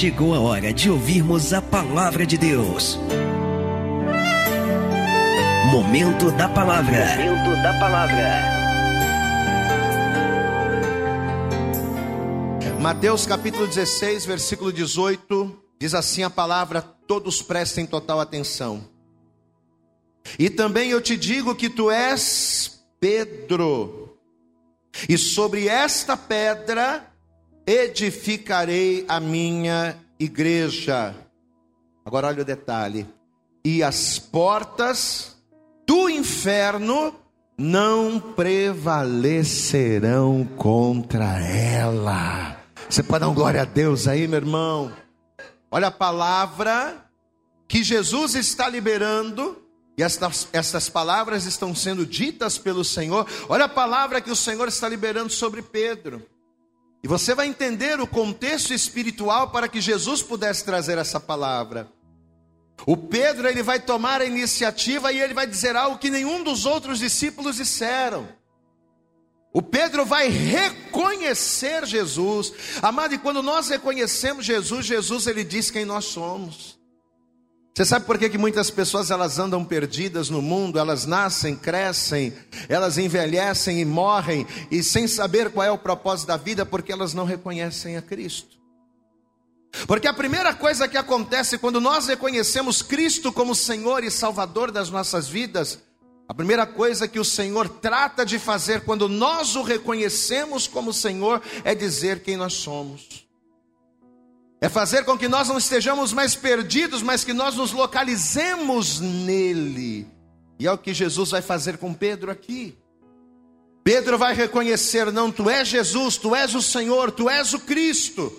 chegou a hora de ouvirmos a palavra de Deus. Momento da palavra. Momento da palavra. Mateus capítulo 16, versículo 18, diz assim a palavra: todos prestem total atenção. E também eu te digo que tu és Pedro, e sobre esta pedra edificarei a minha igreja. Agora olha o detalhe: e as portas do inferno não prevalecerão contra ela. Você pode dar um glória a Deus aí, meu irmão? Olha a palavra que Jesus está liberando, e estas palavras estão sendo ditas pelo Senhor. Olha a palavra que o Senhor está liberando sobre Pedro. E você vai entender o contexto espiritual para que Jesus pudesse trazer essa palavra. O Pedro ele vai tomar a iniciativa e ele vai dizer algo que nenhum dos outros discípulos disseram. O Pedro vai reconhecer Jesus. Amado, e quando nós reconhecemos Jesus, Jesus ele diz quem nós somos. Você sabe por que, que muitas pessoas elas andam perdidas no mundo, elas nascem, crescem, elas envelhecem e morrem, e sem saber qual é o propósito da vida, porque elas não reconhecem a Cristo. Porque a primeira coisa que acontece quando nós reconhecemos Cristo como Senhor e Salvador das nossas vidas, a primeira coisa que o Senhor trata de fazer quando nós o reconhecemos como Senhor é dizer quem nós somos. É fazer com que nós não estejamos mais perdidos, mas que nós nos localizemos nele. E é o que Jesus vai fazer com Pedro aqui. Pedro vai reconhecer: não, tu és Jesus, tu és o Senhor, tu és o Cristo.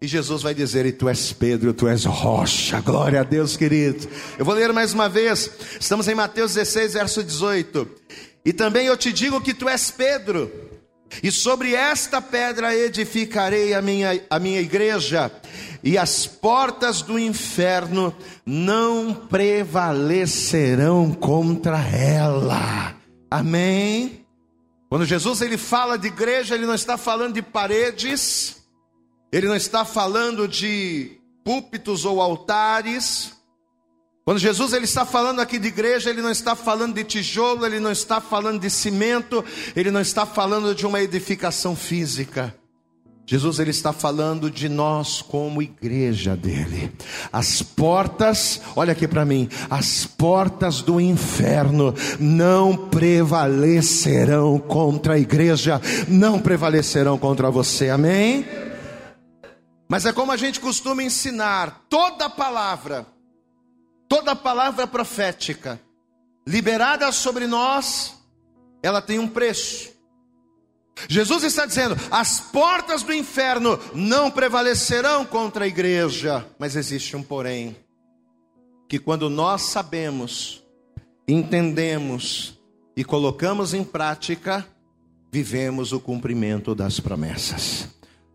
E Jesus vai dizer: E tu és Pedro, tu és rocha. Glória a Deus, querido. Eu vou ler mais uma vez. Estamos em Mateus 16, verso 18. E também eu te digo que tu és Pedro, e sobre esta pedra edificarei a minha, a minha igreja, e as portas do inferno não prevalecerão contra ela. Amém? Quando Jesus ele fala de igreja, ele não está falando de paredes, ele não está falando de púlpitos ou altares. Quando Jesus ele está falando aqui de igreja, ele não está falando de tijolo, ele não está falando de cimento, ele não está falando de uma edificação física. Jesus ele está falando de nós como igreja dele. As portas, olha aqui para mim, as portas do inferno não prevalecerão contra a igreja, não prevalecerão contra você. Amém? Mas é como a gente costuma ensinar: toda palavra, toda palavra profética liberada sobre nós, ela tem um preço. Jesus está dizendo: as portas do inferno não prevalecerão contra a igreja, mas existe um porém, que quando nós sabemos, entendemos e colocamos em prática, vivemos o cumprimento das promessas.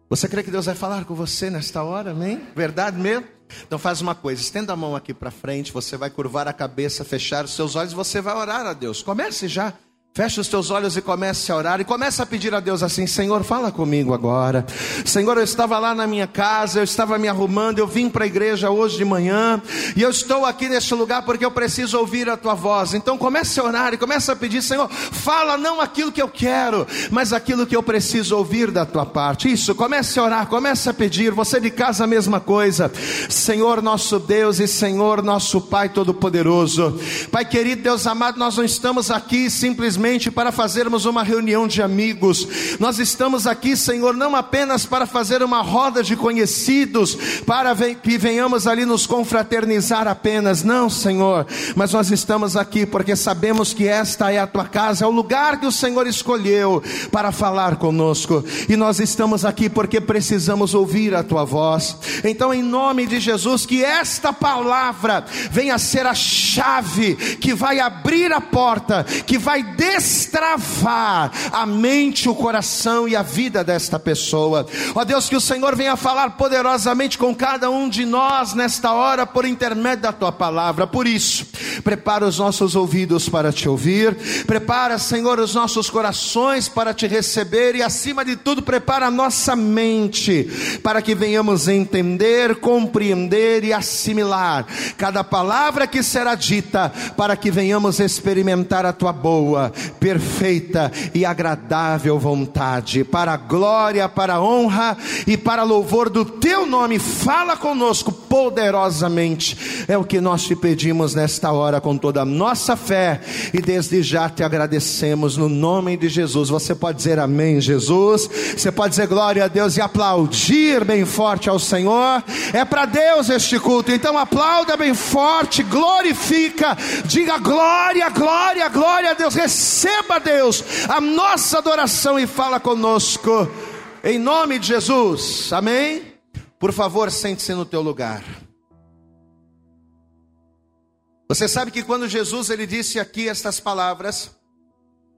Você crê que Deus vai falar com você nesta hora, amém? Verdade mesmo? Então faz uma coisa, estenda a mão aqui para frente, você vai curvar a cabeça, fechar os seus olhos, você vai orar a Deus. Comece já. Feche os teus olhos e comece a orar. E comece a pedir a Deus assim: Senhor, fala comigo agora. Senhor, eu estava lá na minha casa, eu estava me arrumando, eu vim para a igreja hoje de manhã. E eu estou aqui neste lugar porque eu preciso ouvir a tua voz. Então comece a orar e comece a pedir: Senhor, fala não aquilo que eu quero, mas aquilo que eu preciso ouvir da tua parte. Isso, comece a orar, comece a pedir. Você de casa, a mesma coisa. Senhor nosso Deus e Senhor nosso Pai Todo-Poderoso. Pai querido, Deus amado, nós não estamos aqui simplesmente simplesmente para fazermos uma reunião de amigos. Nós estamos aqui, Senhor, não apenas para fazer uma roda de conhecidos, para que venhamos ali nos confraternizar apenas. Não, Senhor, mas nós estamos aqui porque sabemos que esta é a tua casa, é o lugar que o Senhor escolheu para falar conosco. E nós estamos aqui porque precisamos ouvir a tua voz. Então, em nome de Jesus, que esta palavra venha a ser a chave que vai abrir a porta, que vai destravar a mente, o coração e a vida desta pessoa. Ó Deus, que o Senhor venha falar poderosamente com cada um de nós nesta hora por intermédio da tua palavra. Por isso, prepara os nossos ouvidos para te ouvir, prepara, Senhor, os nossos corações para te receber e, acima de tudo, prepara a nossa mente para que venhamos entender, compreender e assimilar cada palavra que será dita, para que venhamos experimentar a tua boa, perfeita e agradável vontade, para a glória, para a honra e para louvor do teu nome. Fala conosco poderosamente, é o que nós te pedimos nesta hora com toda a nossa fé e desde já te agradecemos no nome de Jesus. Você pode dizer amém, Jesus, você pode dizer glória a Deus e aplaudir bem forte ao Senhor. É para Deus este culto, então aplauda bem forte, glorifica, diga glória, glória, glória a Deus, receba Deus a nossa adoração e fala conosco, em nome de Jesus, amém? Por favor, sente-se no teu lugar. Você sabe que quando Jesus ele disse aqui estas palavras,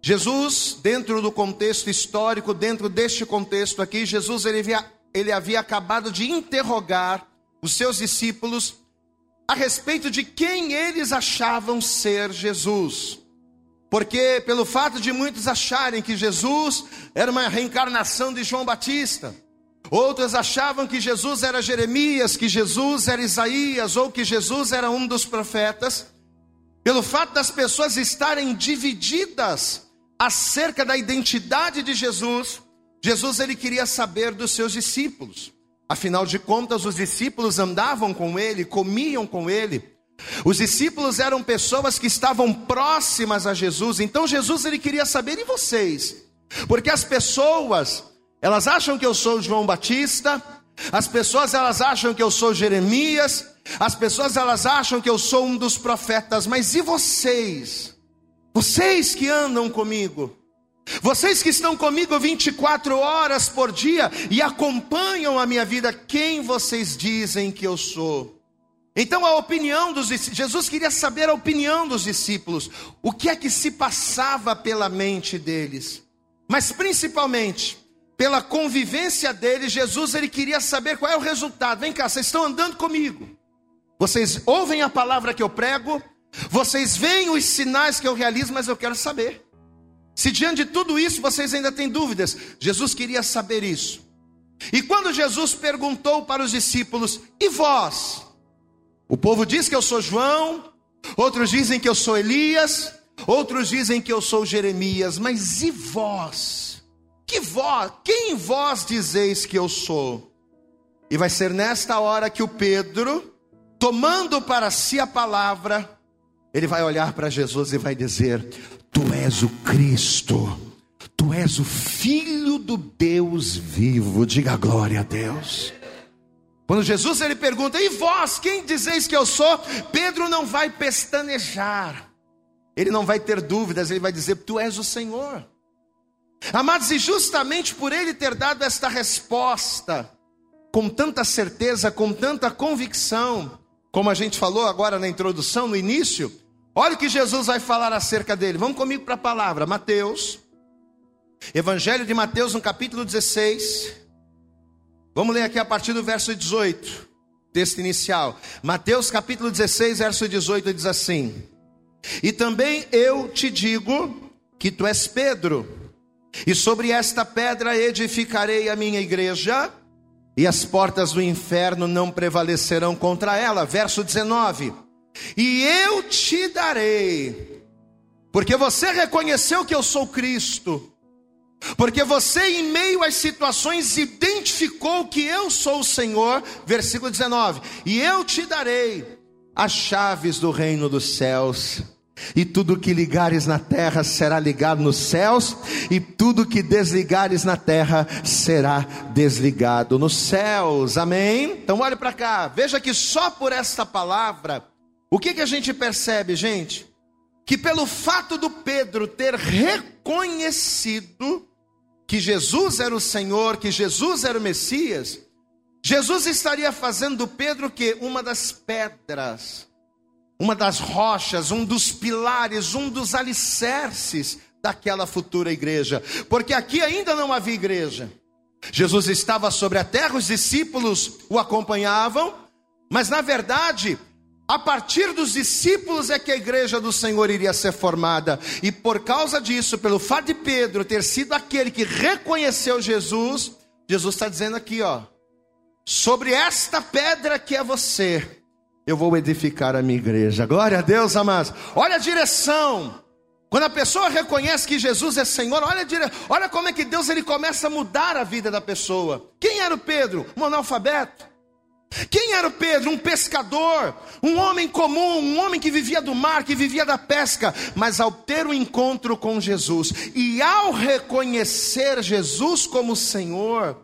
Jesus, dentro do contexto histórico, dentro deste contexto aqui, Jesus ele havia, ele havia acabado de interrogar os seus discípulos a respeito de quem eles achavam ser Jesus. Porque, pelo fato de muitos acharem que Jesus era uma reencarnação de João Batista, outros achavam que Jesus era Jeremias, que Jesus era Isaías, ou que Jesus era um dos profetas, pelo fato das pessoas estarem divididas acerca da identidade de Jesus, Jesus ele queria saber dos seus discípulos. Afinal de contas, os discípulos andavam com ele, comiam com ele. Os discípulos eram pessoas que estavam próximas a Jesus. Então Jesus ele queria saber e vocês? Porque as pessoas, elas acham que eu sou João Batista, as pessoas elas acham que eu sou Jeremias, as pessoas elas acham que eu sou um dos profetas, mas e vocês? Vocês que andam comigo, vocês que estão comigo 24 horas por dia e acompanham a minha vida, quem vocês dizem que eu sou? Então a opinião dos Jesus queria saber a opinião dos discípulos, o que é que se passava pela mente deles. Mas principalmente, pela convivência deles, Jesus ele queria saber qual é o resultado. Vem cá, vocês estão andando comigo. Vocês ouvem a palavra que eu prego, vocês veem os sinais que eu realizo, mas eu quero saber. Se diante de tudo isso vocês ainda têm dúvidas, Jesus queria saber isso. E quando Jesus perguntou para os discípulos: E vós? O povo diz que eu sou João, outros dizem que eu sou Elias, outros dizem que eu sou Jeremias, mas e vós? Que vós? Quem vós dizeis que eu sou? E vai ser nesta hora que o Pedro, tomando para si a palavra, ele vai olhar para Jesus e vai dizer: Tu és o Cristo, Tu és o Filho do Deus vivo. Diga glória a Deus. Quando Jesus ele pergunta: E vós, quem dizeis que eu sou? Pedro não vai pestanejar. Ele não vai ter dúvidas, ele vai dizer: Tu és o Senhor. Amados, e justamente por ele ter dado esta resposta, com tanta certeza, com tanta convicção, como a gente falou agora na introdução, no início, olha o que Jesus vai falar acerca dele. Vamos comigo para a palavra, Mateus, Evangelho de Mateus, no capítulo 16. Vamos ler aqui a partir do verso 18, texto inicial. Mateus, capítulo 16, verso 18, diz assim: E também eu te digo que tu és Pedro, e sobre esta pedra edificarei a minha igreja e as portas do inferno não prevalecerão contra ela. Verso 19: E eu te darei, porque você reconheceu que eu sou Cristo, porque você, em meio às situações, identificou que eu sou o Senhor. Versículo 19: E eu te darei as chaves do reino dos céus e tudo que ligares na terra será ligado nos céus, e tudo que desligares na terra será desligado nos céus. Amém? Então olhe para cá, veja que só por esta palavra, o que, que a gente percebe, gente? Que pelo fato do Pedro ter reconhecido que Jesus era o Senhor, que Jesus era o Messias, Jesus estaria fazendo do Pedro que uma das pedras uma das rochas, um dos pilares, um dos alicerces daquela futura igreja, porque aqui ainda não havia igreja. Jesus estava sobre a terra, os discípulos o acompanhavam, mas na verdade, a partir dos discípulos é que a igreja do Senhor iria ser formada, e por causa disso, pelo fato de Pedro ter sido aquele que reconheceu Jesus, Jesus está dizendo aqui, ó, sobre esta pedra que é você, eu vou edificar a minha igreja. Glória a Deus, amados. Olha a direção. Quando a pessoa reconhece que Jesus é Senhor, olha, olha como é que Deus ele começa a mudar a vida da pessoa. Quem era o Pedro? Um analfabeto. Quem era o Pedro? Um pescador, um homem comum, um homem que vivia do mar, que vivia da pesca, mas ao ter o um encontro com Jesus e ao reconhecer Jesus como Senhor,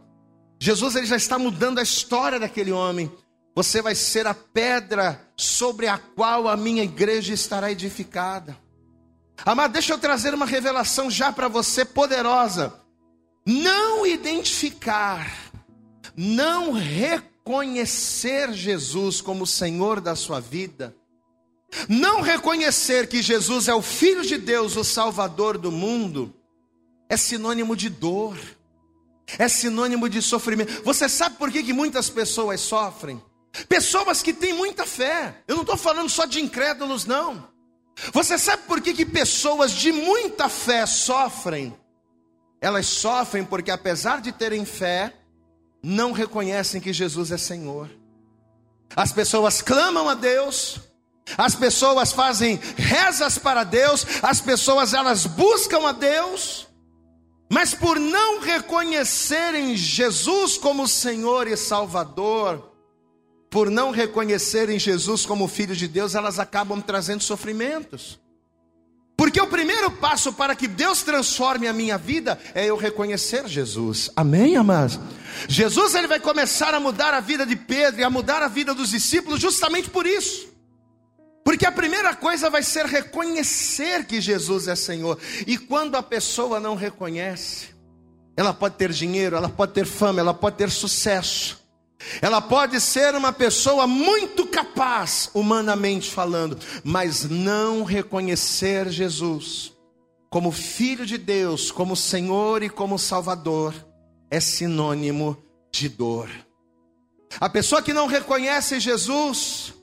Jesus ele já está mudando a história daquele homem. Você vai ser a pedra sobre a qual a minha igreja estará edificada. Amado, deixa eu trazer uma revelação já para você poderosa. Não identificar, não reconhecer Jesus como Senhor da sua vida, não reconhecer que Jesus é o Filho de Deus, o Salvador do mundo, é sinônimo de dor, é sinônimo de sofrimento. Você sabe por que, que muitas pessoas sofrem? Pessoas que têm muita fé, eu não estou falando só de incrédulos, não. Você sabe por que, que pessoas de muita fé sofrem? Elas sofrem porque, apesar de terem fé, não reconhecem que Jesus é Senhor. As pessoas clamam a Deus, as pessoas fazem rezas para Deus, as pessoas elas buscam a Deus, mas por não reconhecerem Jesus como Senhor e Salvador, por não reconhecerem Jesus como Filho de Deus, elas acabam trazendo sofrimentos. Porque o primeiro passo para que Deus transforme a minha vida é eu reconhecer Jesus. Amém, amados? Jesus ele vai começar a mudar a vida de Pedro e a mudar a vida dos discípulos justamente por isso. Porque a primeira coisa vai ser reconhecer que Jesus é Senhor. E quando a pessoa não reconhece, ela pode ter dinheiro, ela pode ter fama, ela pode ter sucesso. Ela pode ser uma pessoa muito capaz, humanamente falando, mas não reconhecer Jesus como Filho de Deus, como Senhor e como Salvador, é sinônimo de dor. A pessoa que não reconhece Jesus,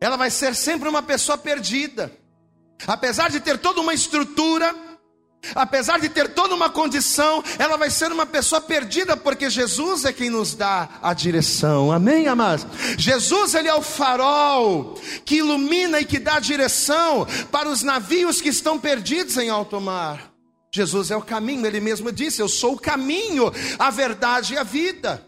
ela vai ser sempre uma pessoa perdida. Apesar de ter toda uma estrutura, Apesar de ter toda uma condição, ela vai ser uma pessoa perdida, porque Jesus é quem nos dá a direção. Amém, amados? Jesus, ele é o farol que ilumina e que dá direção para os navios que estão perdidos em alto mar. Jesus é o caminho, ele mesmo disse: Eu sou o caminho, a verdade e a vida.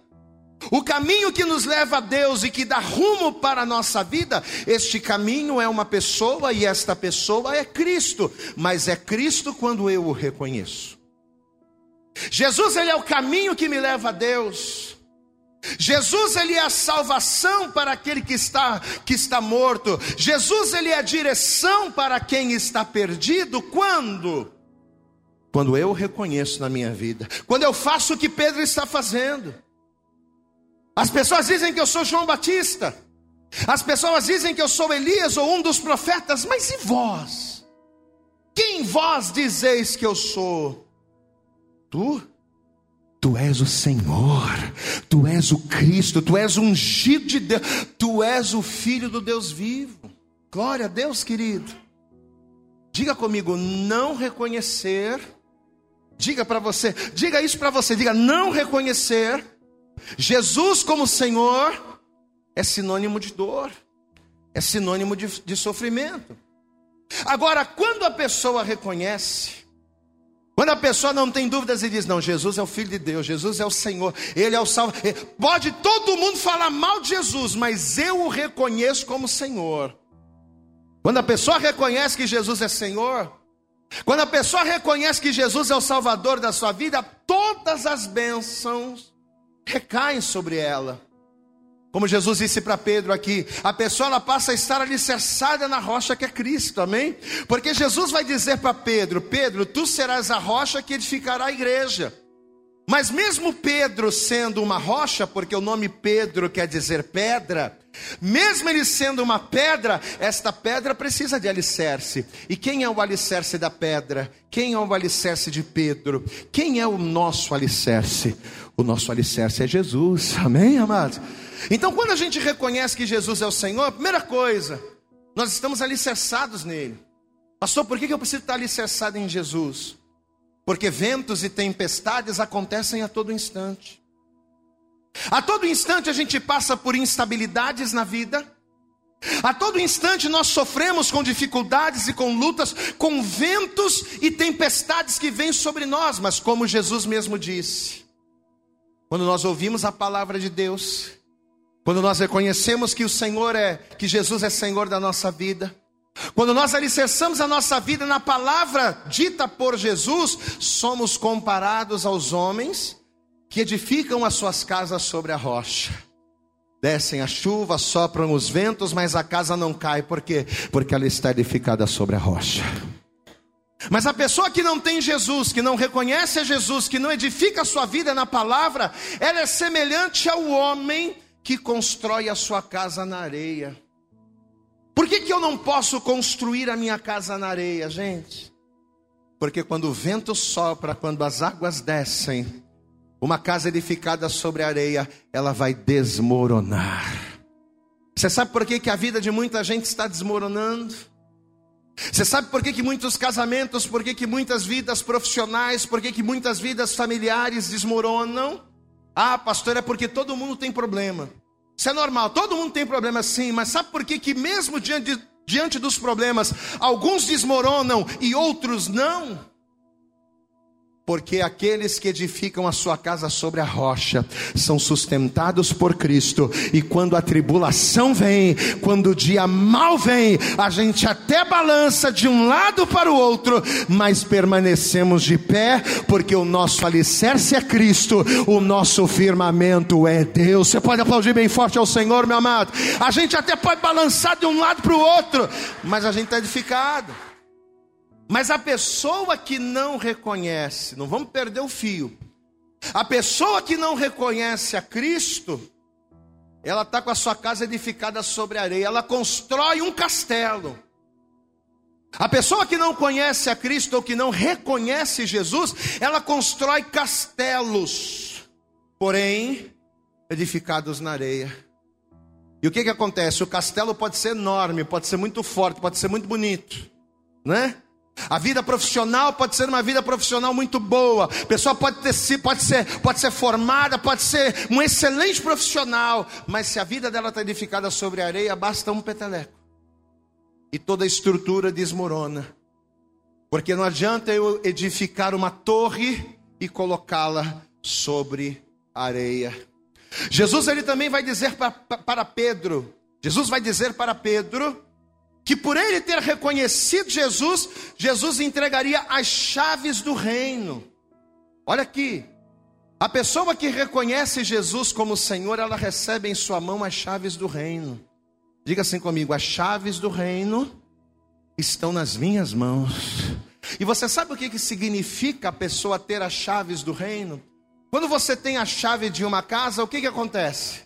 O caminho que nos leva a Deus e que dá rumo para a nossa vida, este caminho é uma pessoa e esta pessoa é Cristo, mas é Cristo quando eu o reconheço. Jesus ele é o caminho que me leva a Deus. Jesus ele é a salvação para aquele que está que está morto. Jesus ele é a direção para quem está perdido quando quando eu reconheço na minha vida. Quando eu faço o que Pedro está fazendo. As pessoas dizem que eu sou João Batista. As pessoas dizem que eu sou Elias ou um dos profetas, mas e vós? Quem vós dizeis que eu sou? Tu? Tu és o Senhor, tu és o Cristo, tu és o ungido de Deus, tu és o Filho do Deus vivo. Glória a Deus, querido. Diga comigo, não reconhecer. Diga para você, diga isso para você, diga não reconhecer Jesus como Senhor é sinônimo de dor, é sinônimo de, de sofrimento. Agora, quando a pessoa reconhece, quando a pessoa não tem dúvidas e diz: Não, Jesus é o Filho de Deus, Jesus é o Senhor, Ele é o Salvador. Pode todo mundo falar mal de Jesus, mas eu o reconheço como Senhor. Quando a pessoa reconhece que Jesus é Senhor, quando a pessoa reconhece que Jesus é o Salvador da sua vida, todas as bênçãos recaem sobre ela. Como Jesus disse para Pedro aqui, a pessoa ela passa a estar alicerçada na rocha que é Cristo, amém? Porque Jesus vai dizer para Pedro: Pedro, tu serás a rocha que edificará a igreja. Mas mesmo Pedro sendo uma rocha, porque o nome Pedro quer dizer pedra, Mesmo ele sendo uma pedra, esta pedra precisa de alicerce. E quem é o alicerce da pedra? Quem é o alicerce de Pedro? Quem é o nosso alicerce? O nosso alicerce é Jesus. Amém, amados? Então, quando a gente reconhece que Jesus é o Senhor, a primeira coisa, nós estamos alicerçados nele. Pastor, por que eu preciso estar alicerçado em Jesus? Porque ventos e tempestades acontecem a todo instante. A todo instante a gente passa por instabilidades na vida. A todo instante nós sofremos com dificuldades e com lutas, com ventos e tempestades que vêm sobre nós, mas como Jesus mesmo disse, quando nós ouvimos a palavra de Deus, quando nós reconhecemos que o Senhor é, que Jesus é Senhor da nossa vida, quando nós alicerçamos a nossa vida na palavra dita por Jesus, somos comparados aos homens que edificam as suas casas sobre a rocha. Descem a chuva, sopram os ventos, mas a casa não cai, por quê? Porque ela está edificada sobre a rocha. Mas a pessoa que não tem Jesus, que não reconhece a Jesus, que não edifica a sua vida na palavra, ela é semelhante ao homem que constrói a sua casa na areia. Por que, que eu não posso construir a minha casa na areia, gente? Porque quando o vento sopra, quando as águas descem, uma casa edificada sobre areia, ela vai desmoronar. Você sabe por que, que a vida de muita gente está desmoronando? Você sabe por que, que muitos casamentos, por que, que muitas vidas profissionais, por que, que muitas vidas familiares desmoronam? Ah, pastor, é porque todo mundo tem problema. Isso é normal, todo mundo tem problema sim, mas sabe por que, que mesmo diante, diante dos problemas, alguns desmoronam e outros não? Porque aqueles que edificam a sua casa sobre a rocha são sustentados por Cristo, e quando a tribulação vem, quando o dia mal vem, a gente até balança de um lado para o outro, mas permanecemos de pé, porque o nosso alicerce é Cristo, o nosso firmamento é Deus. Você pode aplaudir bem forte ao Senhor, meu amado. A gente até pode balançar de um lado para o outro, mas a gente está edificado. Mas a pessoa que não reconhece, não vamos perder o fio. A pessoa que não reconhece a Cristo, ela está com a sua casa edificada sobre areia, ela constrói um castelo. A pessoa que não conhece a Cristo ou que não reconhece Jesus, ela constrói castelos, porém edificados na areia. E o que, que acontece? O castelo pode ser enorme, pode ser muito forte, pode ser muito bonito, né? A vida profissional pode ser uma vida profissional muito boa. A pessoa pode, ter, pode, ser, pode ser formada, pode ser um excelente profissional. Mas se a vida dela está edificada sobre areia, basta um peteleco. E toda a estrutura desmorona. Porque não adianta eu edificar uma torre e colocá-la sobre areia. Jesus ele também vai dizer para, para Pedro. Jesus vai dizer para Pedro que por ele ter reconhecido Jesus, Jesus entregaria as chaves do reino. Olha aqui, a pessoa que reconhece Jesus como Senhor, ela recebe em sua mão as chaves do reino. Diga assim comigo: as chaves do reino estão nas minhas mãos. E você sabe o que, que significa a pessoa ter as chaves do reino? Quando você tem a chave de uma casa, o que, que acontece?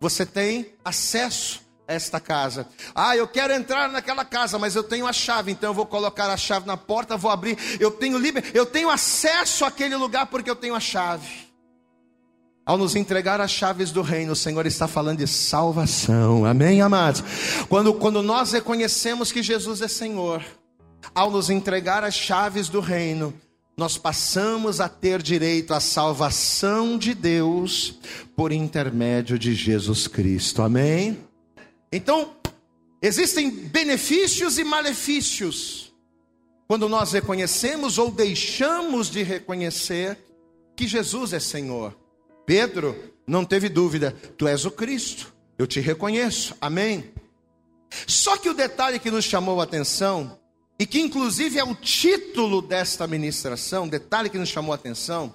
Você tem acesso esta casa. Ah, eu quero entrar naquela casa, mas eu tenho a chave, então eu vou colocar a chave na porta, vou abrir. Eu tenho liber... eu tenho acesso àquele lugar porque eu tenho a chave. Ao nos entregar as chaves do reino, o Senhor está falando de salvação. Amém, amados? Quando, quando nós reconhecemos que Jesus é Senhor, ao nos entregar as chaves do reino, nós passamos a ter direito à salvação de Deus por intermédio de Jesus Cristo. Amém? Então, existem benefícios e malefícios quando nós reconhecemos ou deixamos de reconhecer que Jesus é Senhor. Pedro não teve dúvida, tu és o Cristo, eu te reconheço, amém. Só que o detalhe que nos chamou a atenção, e que inclusive é o título desta ministração, detalhe que nos chamou a atenção,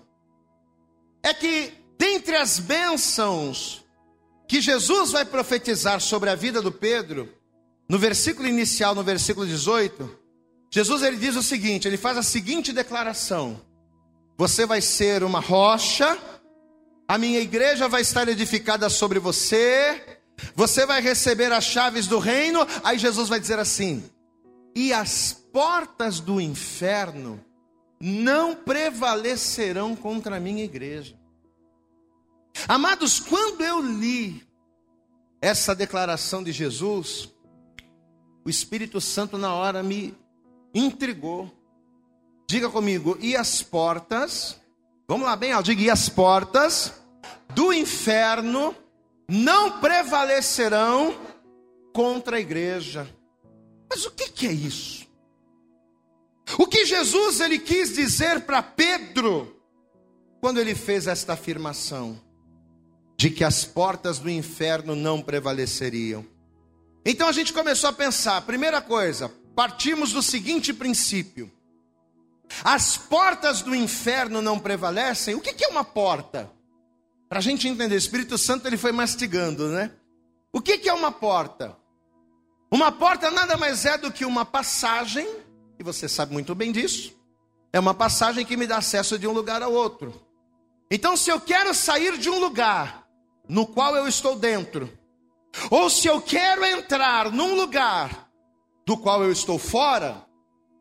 é que dentre as bênçãos que Jesus vai profetizar sobre a vida do Pedro, no versículo inicial, no versículo 18, Jesus ele diz o seguinte, ele faz a seguinte declaração: Você vai ser uma rocha, a minha igreja vai estar edificada sobre você, você vai receber as chaves do reino. Aí Jesus vai dizer assim: e as portas do inferno não prevalecerão contra a minha igreja. Amados, quando eu li essa declaração de Jesus, o Espírito Santo na hora me intrigou. Diga comigo, e as portas, vamos lá bem, ó, diga, e as portas do inferno não prevalecerão contra a igreja. Mas o que, que é isso? O que Jesus ele quis dizer para Pedro quando ele fez esta afirmação de que as portas do inferno não prevaleceriam? Então a gente começou a pensar, primeira coisa, partimos do seguinte princípio: as portas do inferno não prevalecem. O que é uma porta? Para a gente entender, o Espírito Santo ele foi mastigando, né? O que é uma porta? Uma porta nada mais é do que uma passagem, e você sabe muito bem disso. É uma passagem que me dá acesso de um lugar ao outro. Então, se eu quero sair de um lugar no qual eu estou dentro, ou se eu quero entrar num lugar do qual eu estou fora,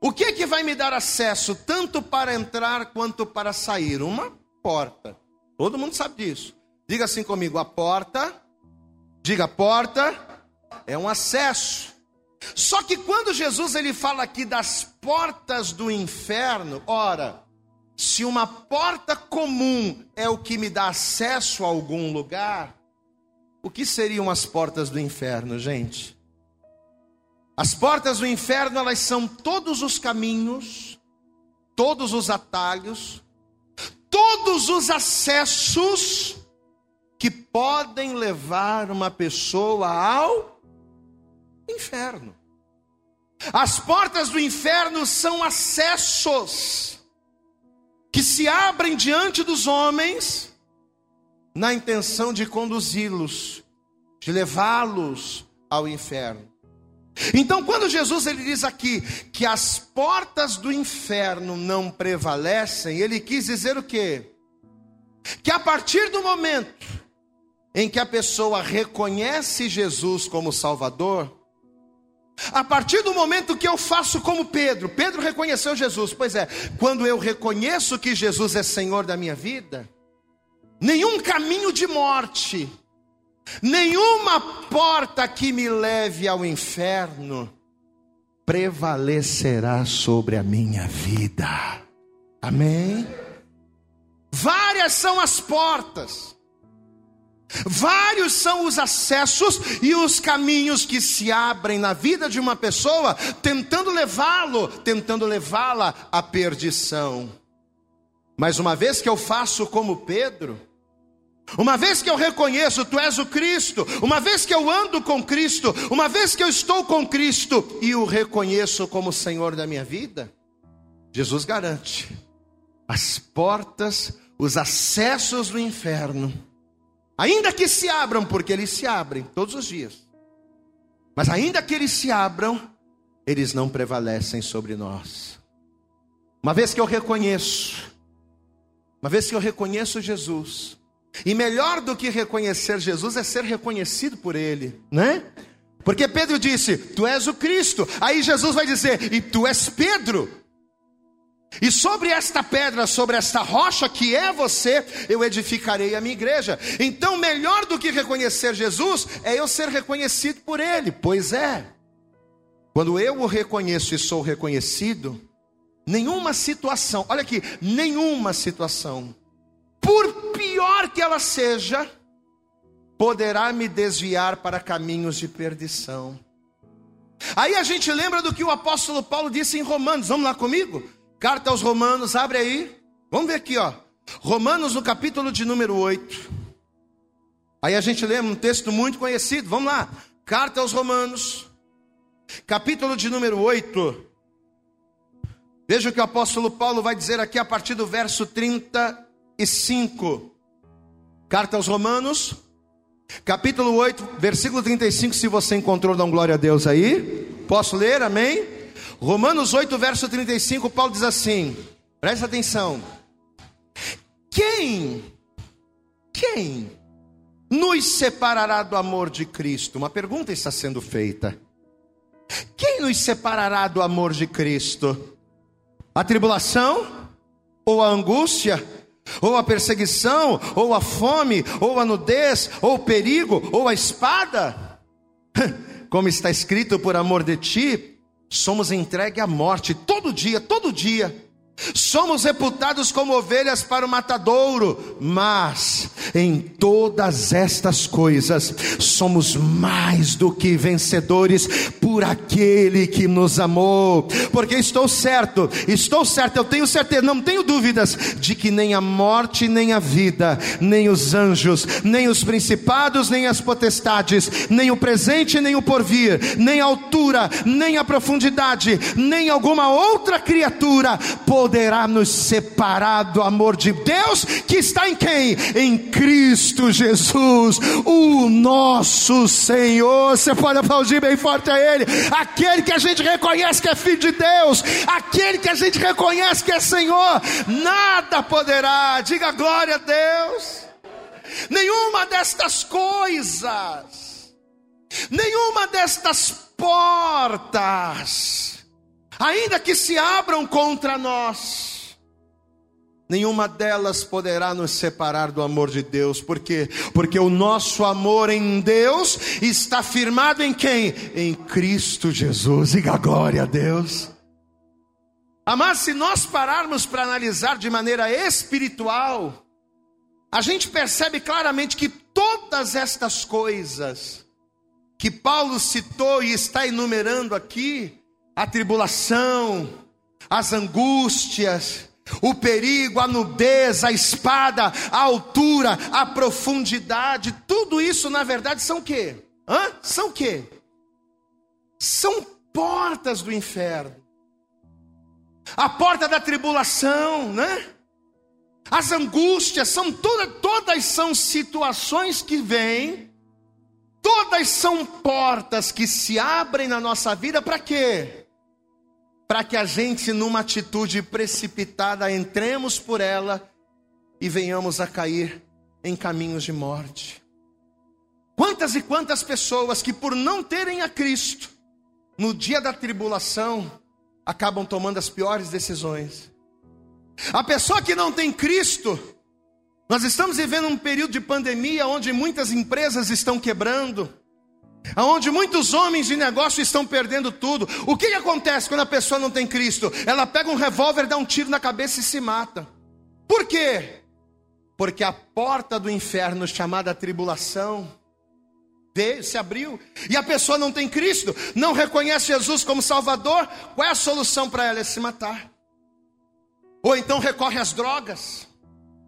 o que é que vai me dar acesso tanto para entrar quanto para sair? Uma porta. Todo mundo sabe disso. Diga assim comigo: a porta, diga porta, é um acesso. Só que quando Jesus ele fala aqui das portas do inferno, ora, se uma porta comum é o que me dá acesso a algum lugar, o que seriam as portas do inferno, gente? As portas do inferno, elas são todos os caminhos, todos os atalhos, todos os acessos que podem levar uma pessoa ao inferno. As portas do inferno são acessos que se abrem diante dos homens na intenção de conduzi-los, de levá-los ao inferno. Então, quando Jesus ele diz aqui que as portas do inferno não prevalecem, ele quis dizer o quê? Que a partir do momento em que a pessoa reconhece Jesus como Salvador, a partir do momento que eu faço como Pedro, Pedro reconheceu Jesus, pois é, quando eu reconheço que Jesus é Senhor da minha vida, nenhum caminho de morte, nenhuma porta que me leve ao inferno prevalecerá sobre a minha vida. Amém? Várias são as portas, vários são os acessos e os caminhos que se abrem na vida de uma pessoa, tentando levá-lo, tentando levá-la à perdição. Mas uma vez que eu faço como Pedro, uma vez que eu reconheço, tu és o Cristo, uma vez que eu ando com Cristo, uma vez que eu estou com Cristo e o reconheço como Senhor da minha vida, Jesus garante as portas, os acessos do inferno, ainda que se abram, porque eles se abrem todos os dias, mas ainda que eles se abram, eles não prevalecem sobre nós. Uma vez que eu reconheço, uma vez que eu reconheço Jesus, e melhor do que reconhecer Jesus é ser reconhecido por Ele, né? Porque Pedro disse: Tu és o Cristo. Aí Jesus vai dizer: E tu és Pedro. E sobre esta pedra, sobre esta rocha que é você, eu edificarei a minha igreja. Então, melhor do que reconhecer Jesus é eu ser reconhecido por Ele. Pois é. Quando eu o reconheço e sou reconhecido, nenhuma situação, olha aqui, nenhuma situação por pior que ela seja, poderá me desviar para caminhos de perdição. Aí a gente lembra do que o apóstolo Paulo disse em Romanos, vamos lá comigo? Carta aos Romanos, abre aí. Vamos ver aqui, ó. Romanos no capítulo de número 8. Aí a gente lembra um texto muito conhecido, vamos lá. Carta aos Romanos, capítulo de número 8. Veja o que o apóstolo Paulo vai dizer aqui a partir do verso 30 e 5. Carta aos Romanos, capítulo 8, versículo 35. Se você encontrou, dá um glória a Deus aí. Posso ler, amém? Romanos 8, verso 35, Paulo diz assim: presta atenção. Quem, quem nos separará do amor de Cristo? Uma pergunta está sendo feita. Quem nos separará do amor de Cristo? A tribulação? Ou a angústia? Ou a perseguição? Ou a fome? Ou a nudez? Ou o perigo? Ou a espada? Como está escrito, por amor de ti, somos entregues à morte todo dia, todo dia. Somos reputados como ovelhas para o matadouro, mas em todas estas coisas somos mais do que vencedores por aquele que nos amou. Porque estou certo, estou certo, eu tenho certeza, não tenho dúvidas de que nem a morte, nem a vida, nem os anjos, nem os principados, nem as potestades, nem o presente, nem o porvir, nem a altura, nem a profundidade, nem alguma outra criatura poderá nos separar do amor de Deus que está em quem? Em Cristo Jesus, o nosso Senhor. Você pode aplaudir bem forte a Ele, aquele que a gente reconhece que é filho de Deus, aquele que a gente reconhece que é Senhor, nada poderá, diga glória a Deus. Nenhuma destas coisas, nenhuma destas portas, ainda que se abram contra nós, nenhuma delas poderá nos separar do amor de Deus, porque porque o nosso amor em Deus está firmado em quem? Em Cristo Jesus. Diga glória a Deus. Mas se nós pararmos para analisar de maneira espiritual, a gente percebe claramente que todas estas coisas que Paulo citou e está enumerando aqui, a tribulação, as angústias, o perigo, a nudez, a espada, a altura, a profundidade, tudo isso na verdade são o quê? Hã? São o quê? São portas do inferno. A porta da tribulação, né? As angústias são todas, todas são situações que vêm, todas são portas que se abrem na nossa vida para quê? Para que a gente, numa atitude precipitada, entremos por ela e venhamos a cair em caminhos de morte. Quantas e quantas pessoas que, por não terem a Cristo, no dia da tribulação, acabam tomando as piores decisões. A pessoa que não tem Cristo, nós estamos vivendo um período de pandemia onde muitas empresas estão quebrando, Onde muitos homens de negócio estão perdendo tudo. O que, que acontece quando a pessoa não tem Cristo? Ela pega um revólver, dá um tiro na cabeça e se mata. Por quê? Porque a porta do inferno, chamada tribulação, se abriu, e a pessoa não tem Cristo, não reconhece Jesus como Salvador, qual é a solução para ela? É se matar. Ou então recorre às drogas,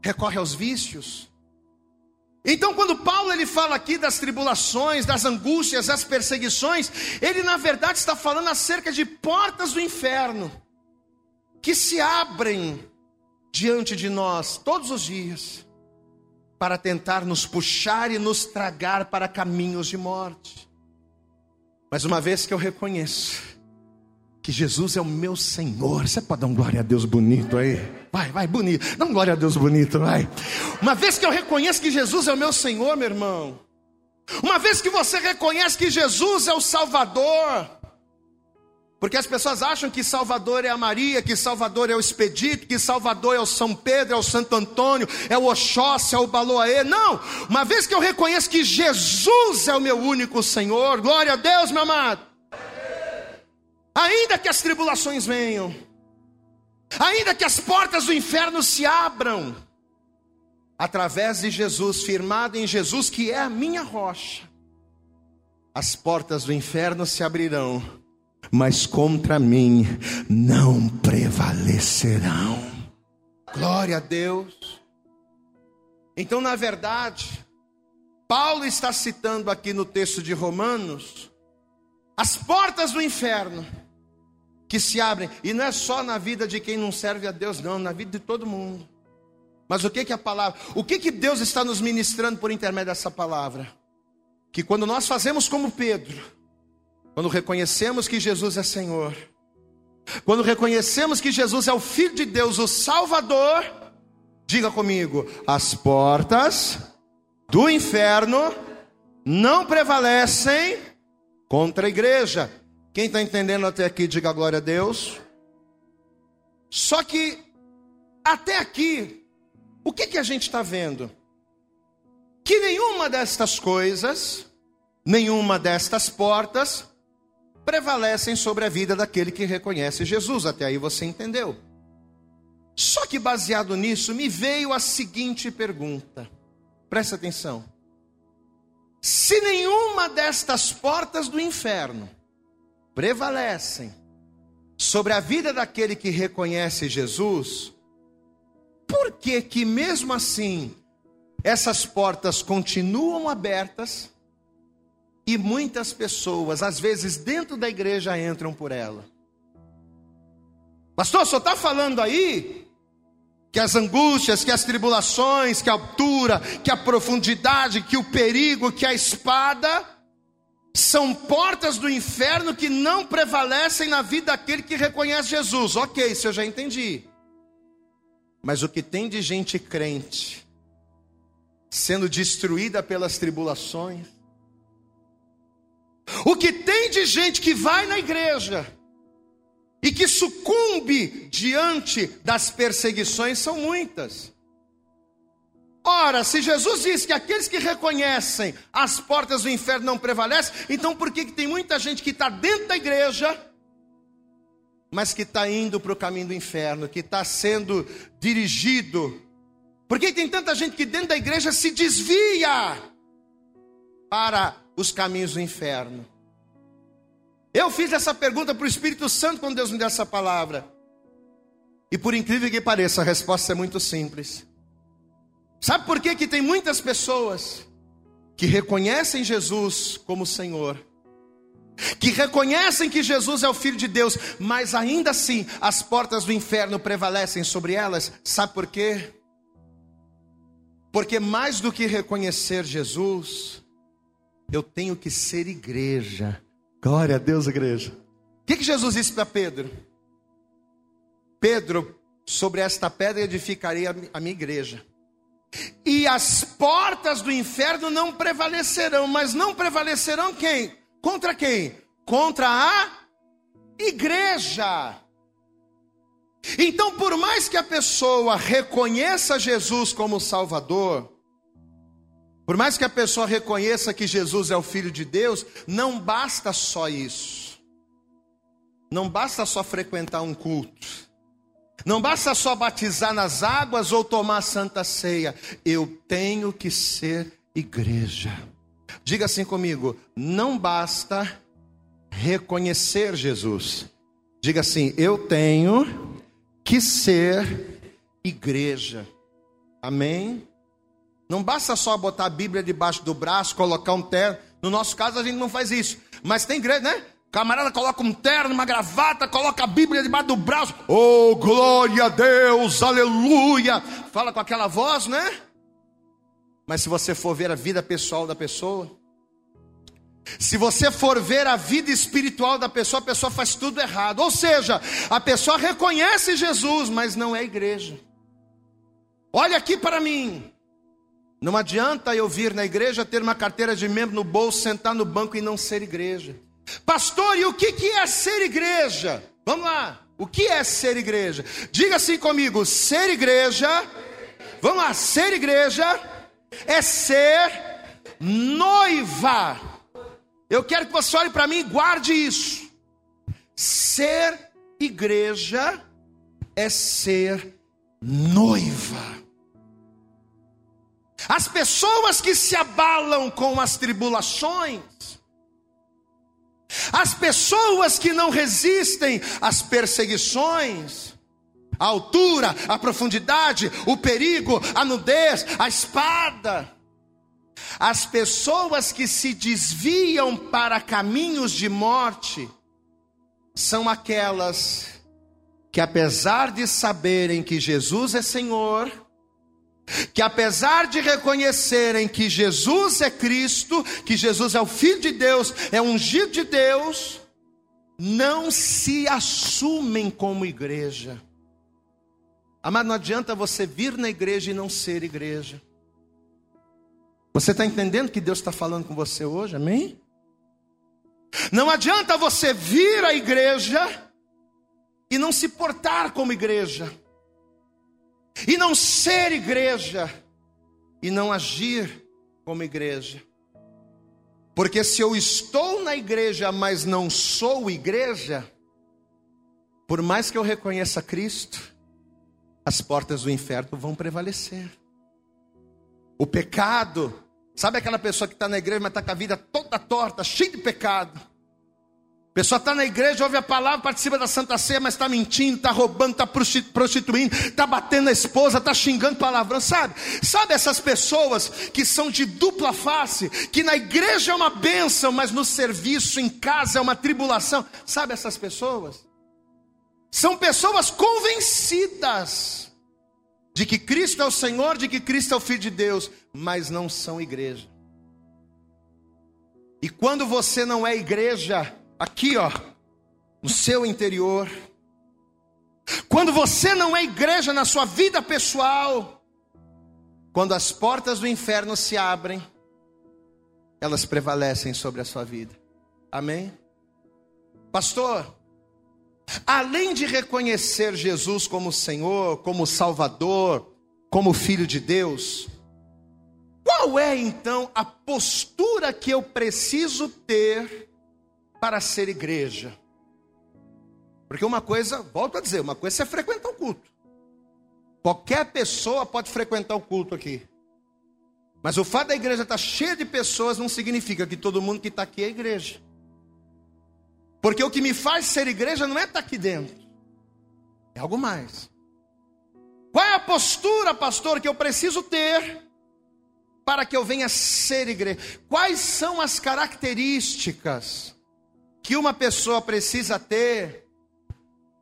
recorre aos vícios, então, quando Paulo ele fala aqui das tribulações, das angústias, das perseguições, ele na verdade está falando acerca de portas do inferno que se abrem diante de nós todos os dias para tentar nos puxar e nos tragar para caminhos de morte. Mas uma vez que eu reconheço que Jesus é o meu Senhor. Você pode dar um glória a Deus bonito aí? Vai, vai, bonito. Dá um glória a Deus bonito, vai. Uma vez que eu reconheço que Jesus é o meu Senhor, meu irmão. Uma vez que você reconhece que Jesus é o Salvador. Porque as pessoas acham que Salvador é a Maria, que Salvador é o Expedito, que Salvador é o São Pedro, é o Santo Antônio, é o Oxóssi, é o Baloaê. Não! Uma vez que eu reconheço que Jesus é o meu único Senhor, glória a Deus, meu amado. Ainda que as tribulações venham, ainda que as portas do inferno se abram, através de Jesus, firmado em Jesus, que é a minha rocha, as portas do inferno se abrirão, mas contra mim não prevalecerão. Glória a Deus. Então, na verdade, Paulo está citando aqui no texto de Romanos as portas do inferno que se abrem, e não é só na vida de quem não serve a Deus, não, na vida de todo mundo. Mas o que que a palavra, o que que Deus está nos ministrando por intermédio dessa palavra? Que quando nós fazemos como Pedro, quando reconhecemos que Jesus é Senhor, quando reconhecemos que Jesus é o Filho de Deus, o Salvador, diga comigo, as portas do inferno não prevalecem contra a igreja. Quem está entendendo até aqui, diga glória a Deus. Só que, até aqui, o que, que a gente está vendo? Que nenhuma destas coisas, nenhuma destas portas, prevalecem sobre a vida daquele que reconhece Jesus. Até aí você entendeu. Só que baseado nisso, me veio a seguinte pergunta. Presta atenção. Se nenhuma destas portas do inferno prevalecem sobre a vida daquele que reconhece Jesus, por que que mesmo assim essas portas continuam abertas e muitas pessoas, às vezes dentro da igreja, entram por ela? Pastor, só está falando aí que as angústias, que as tribulações, que a altura, que a profundidade, que o perigo, que a espada, são portas do inferno que não prevalecem na vida daquele que reconhece Jesus. Ok, isso eu já entendi. Mas o que tem de gente crente sendo destruída pelas tribulações, o que tem de gente que vai na igreja, e que sucumbe diante das perseguições são muitas. Ora, se Jesus diz que aqueles que reconhecem as portas do inferno não prevalecem, então por que, que tem muita gente que está dentro da igreja, mas que está indo para o caminho do inferno, que está sendo dirigido? Por que tem tanta gente que dentro da igreja se desvia para os caminhos do inferno? Eu fiz essa pergunta para o Espírito Santo quando Deus me deu essa palavra. E por incrível que pareça, a resposta é muito simples. Sabe por que, que tem muitas pessoas que reconhecem Jesus como Senhor? Que reconhecem que Jesus é o Filho de Deus, mas ainda assim as portas do inferno prevalecem sobre elas. Sabe por quê? Porque mais do que reconhecer Jesus, eu tenho que ser igreja Glória a Deus, igreja. O que, que Jesus disse para Pedro? Pedro, sobre esta pedra edificarei a minha igreja. E as portas do inferno não prevalecerão, mas não prevalecerão quem? Contra quem? Contra a igreja. Então, por mais que a pessoa reconheça Jesus como Salvador, por mais que a pessoa reconheça que Jesus é o Filho de Deus, não basta só isso. Não basta só frequentar um culto. Não basta só batizar nas águas ou tomar santa ceia. Eu tenho que ser igreja. Diga assim comigo: não basta reconhecer Jesus. Diga assim: eu tenho que ser igreja. Amém? Não basta só botar a Bíblia debaixo do braço, colocar um terno. No nosso caso, a gente não faz isso. Mas tem igreja, né? Camarada coloca um terno, uma gravata, coloca a Bíblia debaixo do braço. Oh, glória a Deus, aleluia. Fala com aquela voz, né? Mas se você for ver a vida pessoal da pessoa, se você for ver a vida espiritual da pessoa, a pessoa faz tudo errado. Ou seja, a pessoa reconhece Jesus, mas não é igreja. Olha aqui para mim. Não adianta eu vir na igreja, ter uma carteira de membro no bolso, sentar no banco e não ser igreja. Pastor, e o que, é ser igreja? Vamos lá. O que é ser igreja? Diga assim comigo: ser igreja. Vamos lá, ser igreja é ser noiva. Eu quero que você olhe para mim e guarde isso. Ser igreja é ser noiva. As pessoas que se abalam com as tribulações, as pessoas que não resistem às perseguições, a altura, a profundidade, o perigo, a nudez, a espada, as pessoas que se desviam para caminhos de morte, são aquelas que, apesar de saberem que Jesus é Senhor, que apesar de reconhecerem que Jesus é Cristo, que Jesus é o Filho de Deus, é ungido de Deus, não se assumem como igreja. Amado, não adianta você vir na igreja e não ser igreja. Você está entendendo que Deus está falando com você hoje? Amém? Não adianta você vir à igreja e não se portar como igreja, e não ser igreja, e não agir como igreja. Porque se eu estou na igreja, mas não sou igreja, por mais que eu reconheça Cristo, as portas do inferno vão prevalecer. O pecado, sabe aquela pessoa que está na igreja, mas está com a vida toda torta, cheia de pecado. Pessoa está na igreja, ouve a palavra, participa da Santa Ceia, mas está mentindo, está roubando, está prostituindo, está batendo a esposa, está xingando palavrão, sabe? Sabe essas pessoas que são de dupla face, que na igreja é uma bênção, mas no serviço, em casa é uma tribulação. Sabe essas pessoas? São pessoas convencidas de que Cristo é o Senhor, de que Cristo é o Filho de Deus, mas não são igreja. E quando você não é igreja, aqui ó, no seu interior, quando você não é igreja na sua vida pessoal, quando as portas do inferno se abrem, elas prevalecem sobre a sua vida. Amém? Pastor, além de reconhecer Jesus como Senhor, como Salvador, como Filho de Deus, qual é então a postura que eu preciso ter para ser igreja? Porque uma coisa, volto a dizer, uma coisa é frequentar o culto. Qualquer pessoa pode frequentar o culto aqui. Mas o fato da igreja estar cheia de pessoas não significa que todo mundo que está aqui é igreja. Porque o que me faz ser igreja não é estar aqui dentro, é algo mais. Qual é a postura, pastor, que eu preciso ter para que eu venha ser igreja? Quais são as características que uma pessoa precisa ter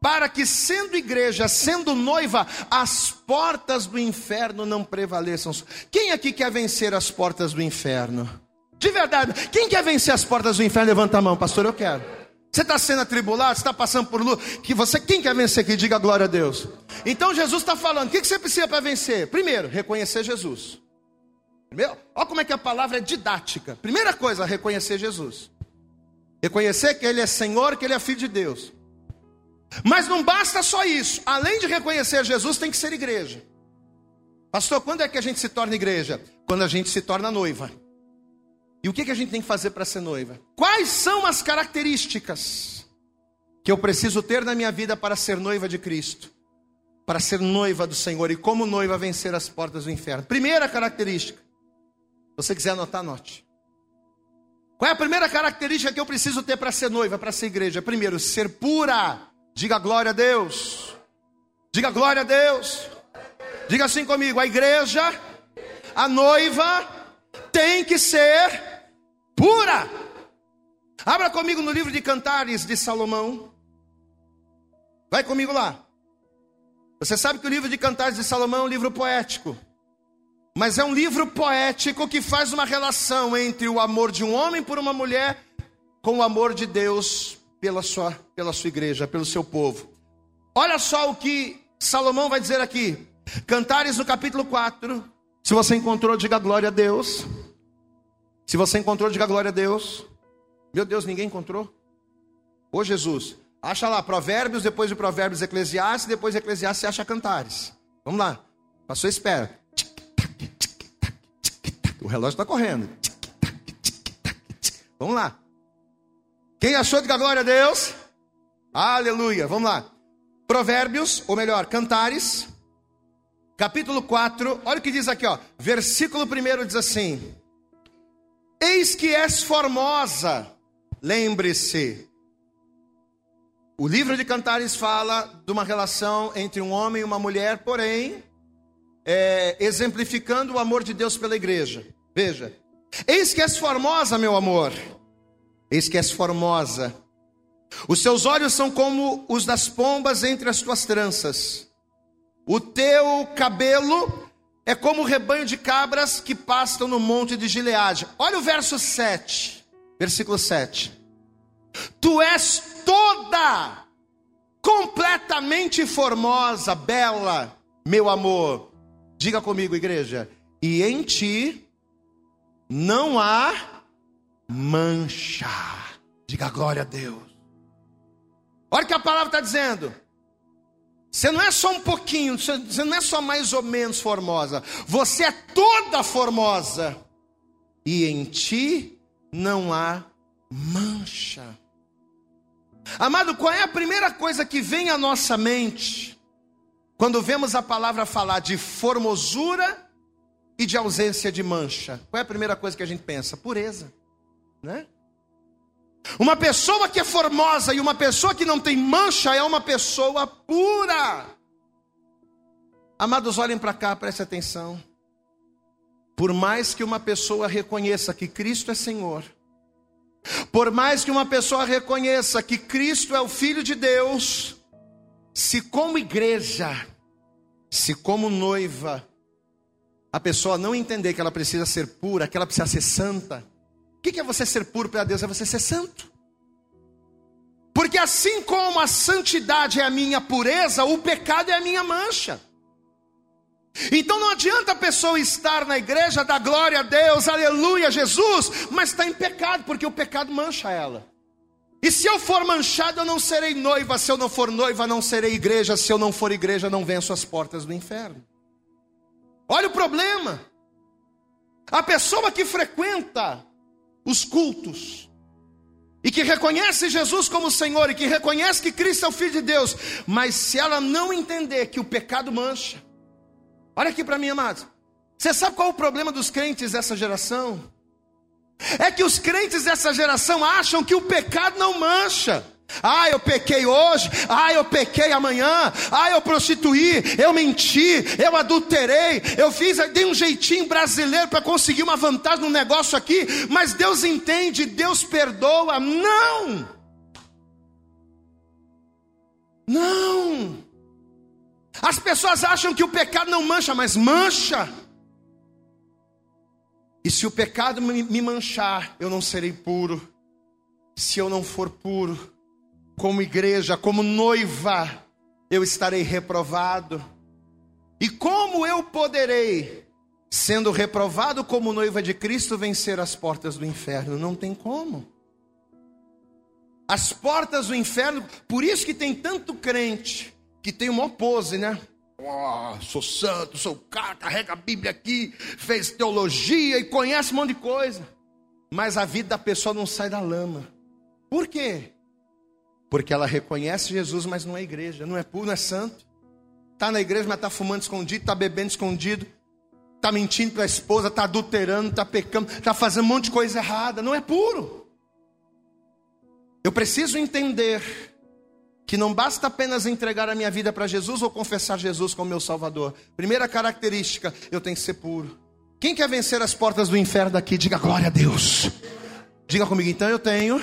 para que, sendo igreja, sendo noiva, as portas do inferno não prevaleçam? Quem aqui quer vencer as portas do inferno? De verdade, quem quer vencer as portas do inferno? Levanta a mão, pastor, eu quero. Você está sendo atribulado, está passando por luta, que você, quem quer vencer aqui, diga glória a Deus. Então Jesus está falando, o que, que você precisa para vencer? Primeiro, reconhecer Jesus. Primeiro, olha como é que a palavra é didática. Primeira coisa, reconhecer Jesus. Reconhecer que Ele é Senhor, que Ele é Filho de Deus. Mas não basta só isso. Além de reconhecer Jesus, tem que ser igreja. Pastor, quando é que a gente se torna igreja? Quando a gente se torna noiva. E o que, que a gente tem que fazer para ser noiva? Quais são as características que eu preciso ter na minha vida para ser noiva de Cristo? Para ser noiva do Senhor e como noiva vencer as portas do inferno. Primeira característica. Se você quiser anotar, anote. Qual é a primeira característica que eu preciso ter para ser noiva, para ser igreja? Primeiro, ser pura. Diga glória a Deus. Diga glória a Deus. Diga assim comigo: a igreja, a noiva, tem que ser pura. Abra comigo no livro de Cantares de Salomão. Vai comigo lá. Você sabe que o livro de Cantares de Salomão é um livro poético. Mas é um livro poético que faz uma relação entre o amor de um homem por uma mulher com o amor de Deus pela sua, pela sua igreja, pelo seu povo. Olha só o que Salomão vai dizer aqui. Cantares no capítulo 4. Se você encontrou, diga glória a Deus. Se você encontrou, diga glória a Deus. Meu Deus, ninguém encontrou? Ô Jesus, acha lá Provérbios, depois de Provérbios Eclesiastes, depois de Eclesiastes você acha Cantares. Vamos lá, passou espera. Relógio está correndo. Vamos lá. Quem achou, diga glória a Deus. Aleluia, vamos lá. Provérbios, ou melhor, Cantares, capítulo 4, olha o que diz aqui, ó. Versículo 1 diz assim: Eis que és formosa, lembre-se. O livro de Cantares fala de uma relação entre um homem e uma mulher, porém, é, exemplificando o amor de Deus pela igreja. Veja, eis que és formosa, meu amor, eis que és formosa. Os seus olhos são como os das pombas entre as tuas tranças. O teu cabelo é como o rebanho de cabras que pastam no monte de Gileade. Olha o verso 7, versículo 7. Tu és toda completamente formosa, bela, meu amor. Diga comigo, igreja. E em ti não há mancha. Diga glória a Deus. Olha o que a palavra está dizendo. Você não é só um pouquinho, você não é só mais ou menos formosa. Você é toda formosa. E em ti não há mancha. Amado, qual é a primeira coisa que vem à nossa mente quando vemos a palavra falar de formosura e de ausência de mancha? Qual é a primeira coisa que a gente pensa? Pureza, né? Uma pessoa que é formosa e uma pessoa que não tem mancha é uma pessoa pura. Amados, olhem para cá, prestem atenção. Por mais que uma pessoa reconheça que Cristo é Senhor, por mais que uma pessoa reconheça que Cristo é o Filho de Deus, se como igreja, se como noiva, a pessoa não entender que ela precisa ser pura, que ela precisa ser santa, o que é você ser puro para Deus? É você ser santo. Porque assim como a santidade é a minha pureza, o pecado é a minha mancha. Então não adianta a pessoa estar na igreja, dar glória a Deus, aleluia, Jesus, mas está em pecado, porque o pecado mancha ela. E se eu for manchado, eu não serei noiva, se eu não for noiva, não serei igreja, se eu não for igreja, não venço as portas do inferno. Olha o problema. A pessoa que frequenta os cultos, e que reconhece Jesus como Senhor, e que reconhece que Cristo é o Filho de Deus, mas se ela não entender que o pecado mancha, olha aqui para mim, amados, você sabe qual é o problema dos crentes dessa geração? É que os crentes dessa geração acham que o pecado não mancha. Ah, eu pequei hoje. Ah, eu pequei amanhã. Ah, eu prostituí. Eu menti. Eu adulterei. Eu fiz, dei um jeitinho brasileiro para conseguir uma vantagem no negócio aqui. Mas Deus entende, Deus perdoa. Não! Não! As pessoas acham que o pecado não mancha, mas mancha. E se o pecado me manchar, eu não serei puro. Se eu não for puro, como igreja, como noiva, eu estarei reprovado. E como eu poderei, sendo reprovado como noiva de Cristo, vencer as portas do inferno? Não tem como. As portas do inferno, por isso que tem tanto crente que tem uma pose, né? Oh, sou santo, sou cara, carrega a Bíblia aqui, fez teologia e conhece um monte de coisa. Mas a vida da pessoa não sai da lama. Por quê? Porque ela reconhece Jesus, mas não é igreja, não é puro, não é santo. Está na igreja, mas está fumando escondido, está bebendo escondido, está mentindo para a esposa, está adulterando, está pecando, está fazendo um monte de coisa errada, não é puro. Eu preciso entender que não basta apenas entregar a minha vida para Jesus ou confessar Jesus como meu Salvador. Primeira característica, eu tenho que ser puro. Quem quer vencer as portas do inferno daqui, diga glória a Deus. Diga comigo, então eu tenho.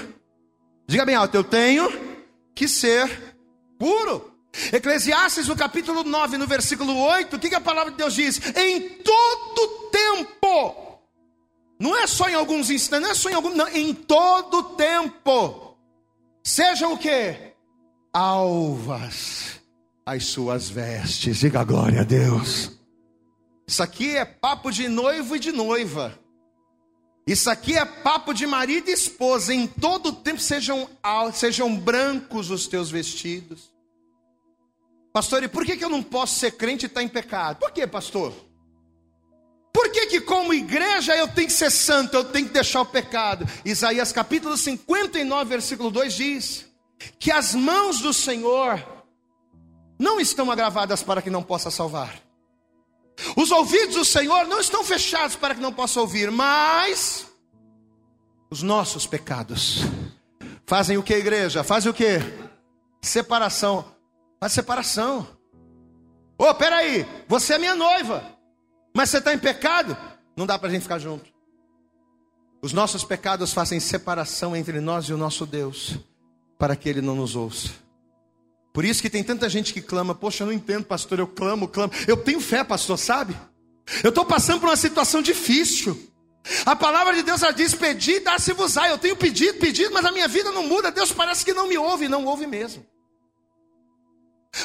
Diga bem alto, eu tenho que ser puro. Eclesiastes, no capítulo 9, no versículo 8, o que, que a palavra de Deus diz? Em todo tempo, não é só em alguns instantes, não é só em alguns, não, em todo tempo, sejam o que? Alvas as suas vestes, diga glória a Deus. Isso aqui é papo de noivo e de noiva. Isso aqui é papo de marido e esposa. Em todo tempo sejam, sejam brancos os teus vestidos. Pastor, e por que, que eu não posso ser crente e estar tá em pecado? Por que, pastor? Por que, que, como igreja, eu tenho que ser santo, eu tenho que deixar o pecado? Isaías capítulo 59, versículo 2 diz: Que as mãos do Senhor não estão agravadas para que não possa salvar. Os ouvidos do Senhor não estão fechados para que não possa ouvir, mas os nossos pecados fazem o que, igreja? Fazem o que? Separação. Faz separação. Ô, oh, peraí, você é minha noiva, mas você está em pecado? Não dá para a gente ficar junto. Os nossos pecados fazem separação entre nós e o nosso Deus, para que Ele não nos ouça. Por isso que tem tanta gente que clama, poxa, eu não entendo, pastor, eu clamo, clamo. Eu tenho fé, pastor, sabe? Eu estou passando por uma situação difícil. A palavra de Deus já diz: pedir, dá-se-vos-á. Eu tenho pedido, pedido, mas a minha vida não muda. Deus parece que não me ouve, não ouve mesmo.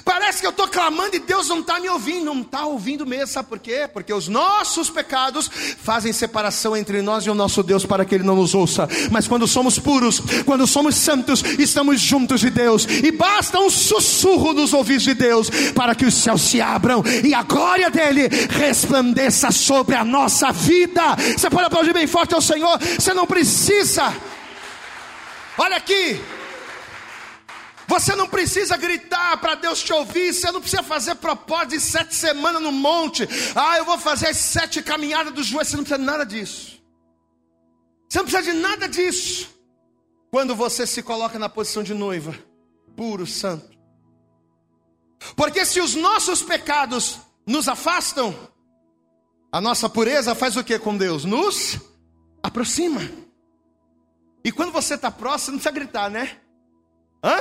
Parece que eu estou clamando e Deus não está me ouvindo, não está ouvindo mesmo, sabe por quê? Porque os nossos pecados fazem separação entre nós e o nosso Deus para que Ele não nos ouça. Mas quando somos puros, quando somos santos, estamos juntos de Deus, e basta um sussurro nos ouvidos de Deus para que os céus se abram e a glória dele resplandeça sobre a nossa vida. Você pode aplaudir bem forte ao Senhor, você não precisa. Olha aqui, você não precisa gritar para Deus te ouvir, você não precisa fazer propósito de sete semanas no monte. Ah, eu vou fazer as sete caminhadas dos joelhos. Você não precisa de nada disso. Você não precisa de nada disso. Quando você se coloca na posição de noiva, puro, santo. Porque se os nossos pecados nos afastam, a nossa pureza faz o que com Deus? Nos aproxima. E quando você está próximo, não precisa gritar, né? Hã?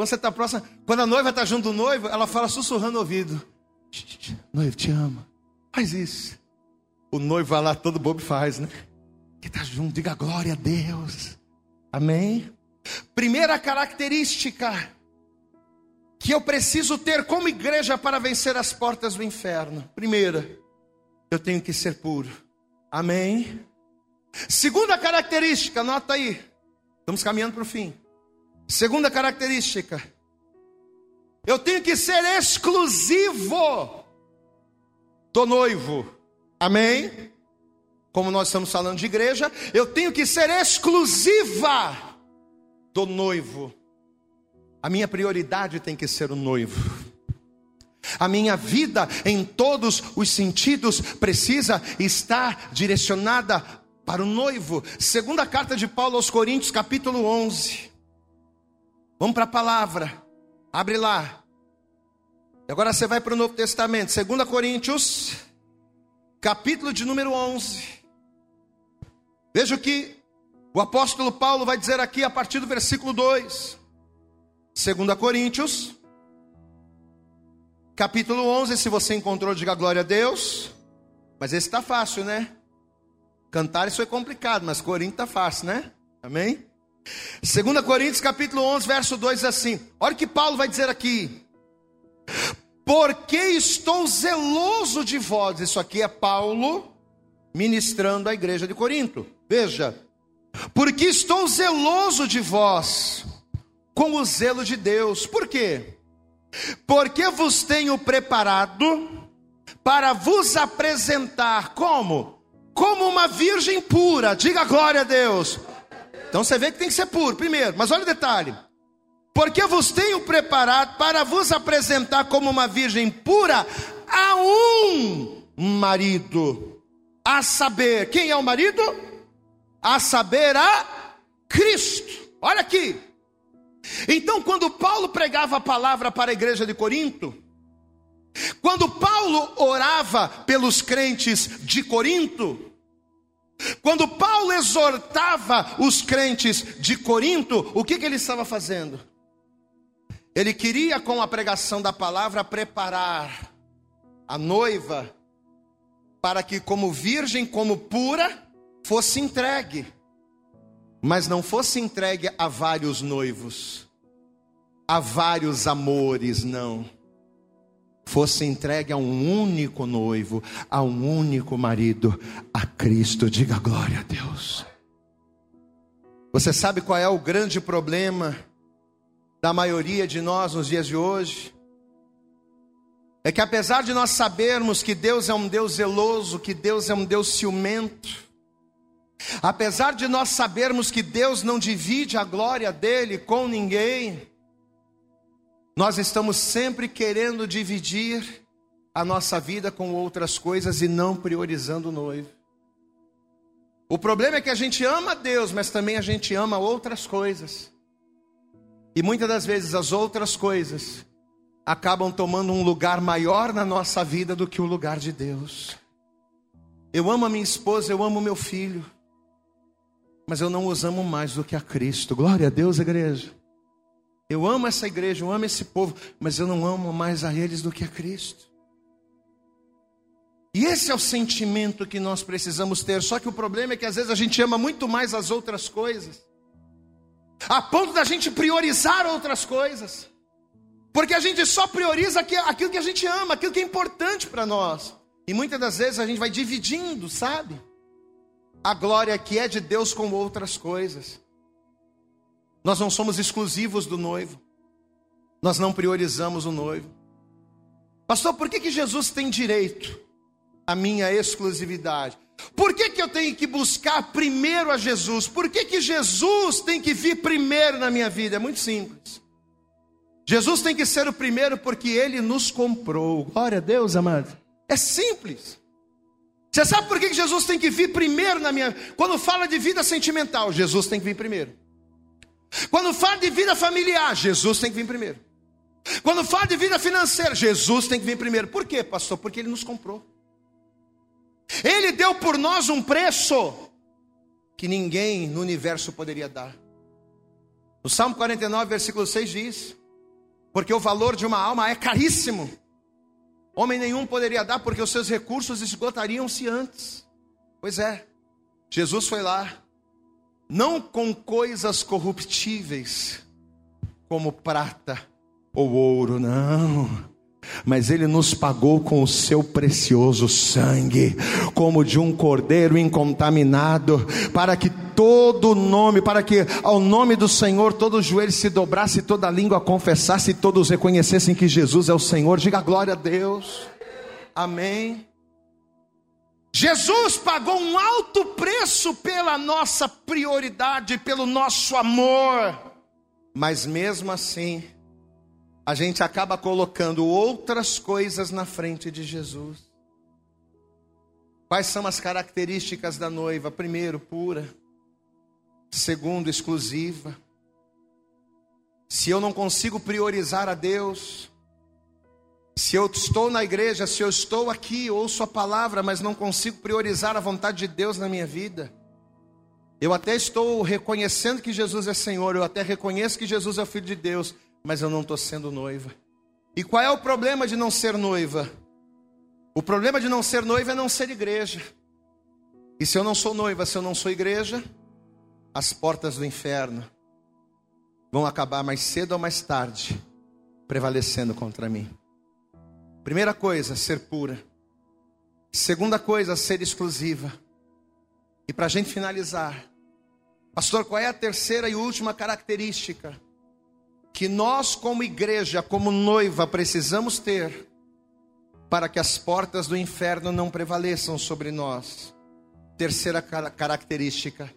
Quando você está próximo, quando a noiva está junto do noivo, ela fala sussurrando no ouvido: Noivo, te amo. Faz isso. O noivo vai lá, todo bobo faz, né? Que está junto, diga glória a Deus. Amém? Primeira característica que eu preciso ter como igreja para vencer as portas do inferno. Primeira, eu tenho que ser puro. Amém? Segunda característica, anota aí. Estamos caminhando para o fim. Segunda característica, eu tenho que ser exclusivo do noivo. Amém? Como nós estamos falando de igreja, eu tenho que ser exclusiva do noivo. A minha prioridade tem que ser o noivo. A minha vida, em todos os sentidos, precisa estar direcionada para o noivo. Segunda carta de Paulo aos Coríntios, capítulo 11. Vamos para a palavra. Abre lá. Agora você vai para o Novo Testamento, 2 Coríntios, capítulo de número 11. Veja o que o apóstolo Paulo vai dizer aqui a partir do versículo 2. 2 Coríntios, capítulo 11. Se você encontrou, diga glória a Deus. Mas esse está fácil, né? Cantar isso é complicado, mas Coríntios está fácil, né? Amém? 2 Coríntios capítulo 11, verso 2 assim. Olha o que Paulo vai dizer aqui. Porque estou zeloso de vós. Isso aqui é Paulo ministrando à igreja de Corinto. Veja. Porque estou zeloso de vós com o zelo de Deus. Por quê? Porque vos tenho preparado para vos apresentar como? Como uma virgem pura. Diga glória a Deus então você vê que tem que ser puro, primeiro. Mas olha o detalhe: porque vos tenho preparado para vos apresentar como uma virgem pura a um marido, a saber, quem é o marido? A saber, a Cristo. Olha aqui. Então, quando Paulo pregava a palavra para a igreja de Corinto, quando Paulo orava pelos crentes de Corinto, quando Paulo exortava os crentes de Corinto, o que, que ele estava fazendo? Ele queria, com a pregação da palavra, preparar a noiva para que, como virgem, como pura, fosse entregue, mas não fosse entregue a vários noivos, a vários amores, não fosse entregue a um único noivo, a um único marido, a Cristo. Diga glória a Deus. Você sabe qual é o grande problema da maioria de nós nos dias de hoje? É que apesar de nós sabermos que Deus é um Deus zeloso, que Deus é um Deus ciumento, apesar de nós sabermos que Deus não divide a glória dele com ninguém, nós estamos sempre querendo dividir a nossa vida com outras coisas e não priorizando o noivo. O problema é que a gente ama Deus, mas também a gente ama outras coisas. E muitas das vezes as outras coisas acabam tomando um lugar maior na nossa vida do que o lugar de Deus. Eu amo a minha esposa, eu amo meu filho, mas eu não os amo mais do que a Cristo. Glória a Deus, igreja. Eu amo essa igreja, eu amo esse povo, mas eu não amo mais a eles do que a Cristo. E esse é o sentimento que nós precisamos ter. Só que o problema é que às vezes a gente ama muito mais as outras coisas, a ponto da gente priorizar outras coisas. Porque a gente só prioriza aquilo que a gente ama, aquilo que é importante para nós. E muitas das vezes a gente vai dividindo, sabe? A glória que é de Deus com outras coisas. Nós não somos exclusivos do noivo. Nós não priorizamos o noivo. Pastor, por que, que Jesus tem direito à minha exclusividade? Por que, que eu tenho que buscar primeiro a Jesus? Por que, que Jesus tem que vir primeiro na minha vida? É muito simples. Jesus tem que ser o primeiro porque ele nos comprou. Glória a Deus, amado. É simples. Você sabe por que Jesus tem que vir primeiro na minha Quando fala de vida sentimental, Jesus tem que vir primeiro. Quando fala de vida familiar, Jesus tem que vir primeiro. Quando fala de vida financeira, Jesus tem que vir primeiro. Por quê, pastor? Porque ele nos comprou. Ele deu por nós um preço que ninguém no universo poderia dar. O Salmo 49, versículo 6 diz: porque o valor de uma alma é caríssimo. Homem nenhum poderia dar, porque os seus recursos esgotariam-se antes. Pois é, Jesus foi lá, não com coisas corruptíveis, como prata ou ouro, não mas ele nos pagou com o seu precioso sangue, como de um cordeiro incontaminado, para que todo nome, para que ao nome do Senhor todo joelho se dobrasse, toda língua confessasse e todos reconhecessem que Jesus é o Senhor. Diga glória a Deus. Amém. Jesus pagou um alto preço pela nossa prioridade, pelo nosso amor, mas mesmo assim, a gente acaba colocando outras coisas na frente de Jesus. Quais são as características da noiva? Primeiro, pura. Segundo, exclusiva. Se eu não consigo priorizar a Deus, se eu estou na igreja, se eu estou aqui, ouço a palavra, mas não consigo priorizar a vontade de Deus na minha vida, eu até estou reconhecendo que Jesus é Senhor, eu até reconheço que Jesus é o Filho de Deus, mas eu não estou sendo noiva. E qual é o problema de não ser noiva? O problema de não ser noiva é não ser igreja. E se eu não sou noiva, se eu não sou igreja, as portas do inferno vão acabar mais cedo ou mais tarde prevalecendo contra mim. Primeira coisa, ser pura. Segunda coisa, ser exclusiva. E para a gente finalizar, pastor, qual é a terceira e última característica? que nós, como igreja, como noiva, precisamos ter para que as portas do inferno não prevaleçam sobre nós. Terceira característica,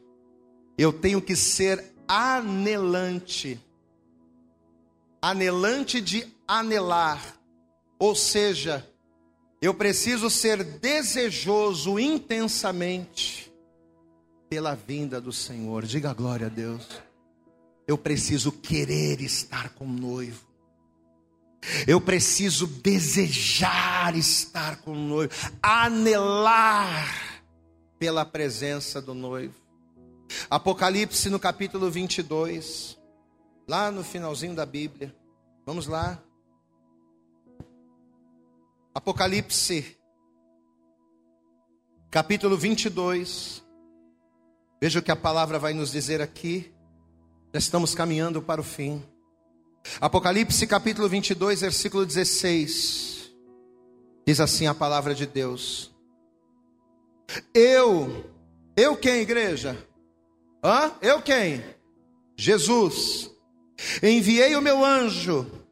eu tenho que ser anelante, anelante de anelar, ou seja, eu preciso ser desejoso intensamente pela vinda do Senhor. Diga glória a Deus eu preciso querer estar com o noivo. Eu preciso desejar estar com o noivo, anelar pela presença do noivo. Apocalipse no capítulo 22, lá no finalzinho da Bíblia. Vamos lá. Apocalipse, capítulo 22. Veja o que a palavra vai nos dizer aqui. Já estamos caminhando para o fim. Apocalipse capítulo 22, versículo 16. Diz assim a palavra de Deus: Eu, eu quem, igreja? Hã? Eu quem? Jesus. Enviei o meu anjo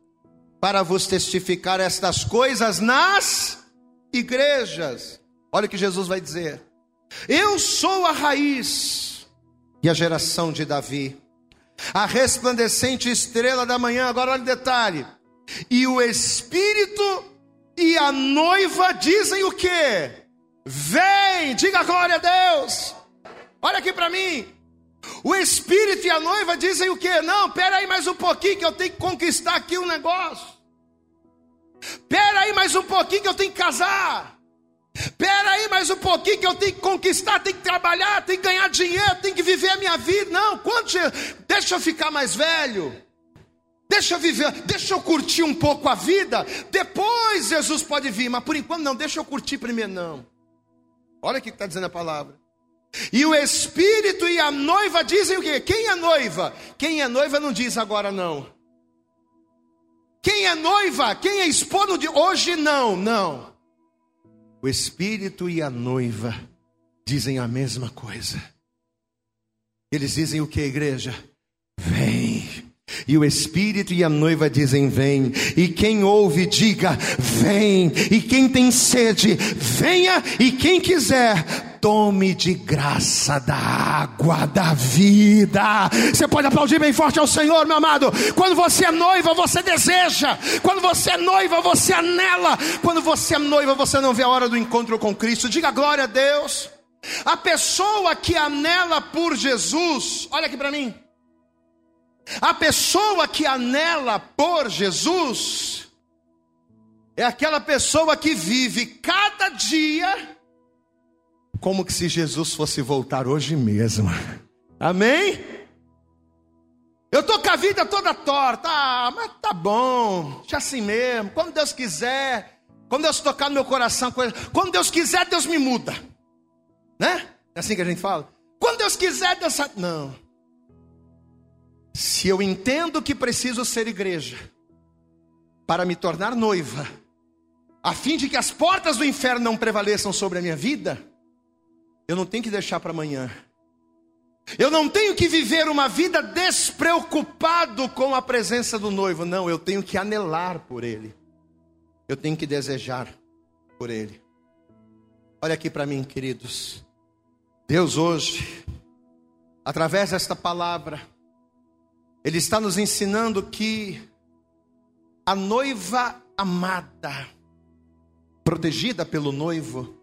para vos testificar estas coisas nas igrejas. Olha o que Jesus vai dizer. Eu sou a raiz e a geração de Davi a resplandecente estrela da manhã. Agora olha o detalhe. E o Espírito e a noiva dizem o que? Vem, diga glória a Deus. Olha aqui para mim. O Espírito e a noiva dizem o que? Não, pera aí mais um pouquinho que eu tenho que conquistar aqui um negócio. Pera aí mais um pouquinho que eu tenho que casar. Espera aí mais um pouquinho que eu tenho que conquistar, tenho que trabalhar, tenho que ganhar dinheiro, tenho que viver a minha vida. Não, quanto deixa eu ficar mais velho. Deixa eu viver, deixa eu curtir um pouco a vida. Depois Jesus pode vir, mas por enquanto não, deixa eu curtir primeiro não. Olha o que está dizendo a palavra. E o Espírito e a noiva dizem o quê? Quem é noiva? Quem é noiva não diz agora não. Quem é noiva? Quem é esposo de hoje? Não, não. O Espírito e a noiva dizem a mesma coisa. Eles dizem o que, igreja? Vem. E o Espírito e a noiva dizem: Vem. E quem ouve, diga: Vem. E quem tem sede, venha. E quem quiser, tome de graça da água da vida. Você pode aplaudir bem forte ao Senhor, meu amado. Quando você é noiva, você deseja. Quando você é noiva, você anela. Quando você é noiva, você não vê a hora do encontro com Cristo. Diga glória a Deus. A pessoa que anela por Jesus, olha aqui para mim. A pessoa que anela por Jesus é aquela pessoa que vive cada dia como que se Jesus fosse voltar hoje mesmo. Amém? Eu tô com a vida toda torta, ah, mas tá bom, deixa assim mesmo. Quando Deus quiser, quando Deus tocar no meu coração, quando Deus quiser, Deus me muda, né? É assim que a gente fala. Quando Deus quiser, Deus não. Se eu entendo que preciso ser igreja para me tornar noiva, a fim de que as portas do inferno não prevaleçam sobre a minha vida, eu não tenho que deixar para amanhã. Eu não tenho que viver uma vida despreocupado com a presença do noivo, não, eu tenho que anelar por ele. Eu tenho que desejar por ele. Olha aqui para mim, queridos. Deus hoje, através desta palavra, ele está nos ensinando que a noiva amada, protegida pelo noivo,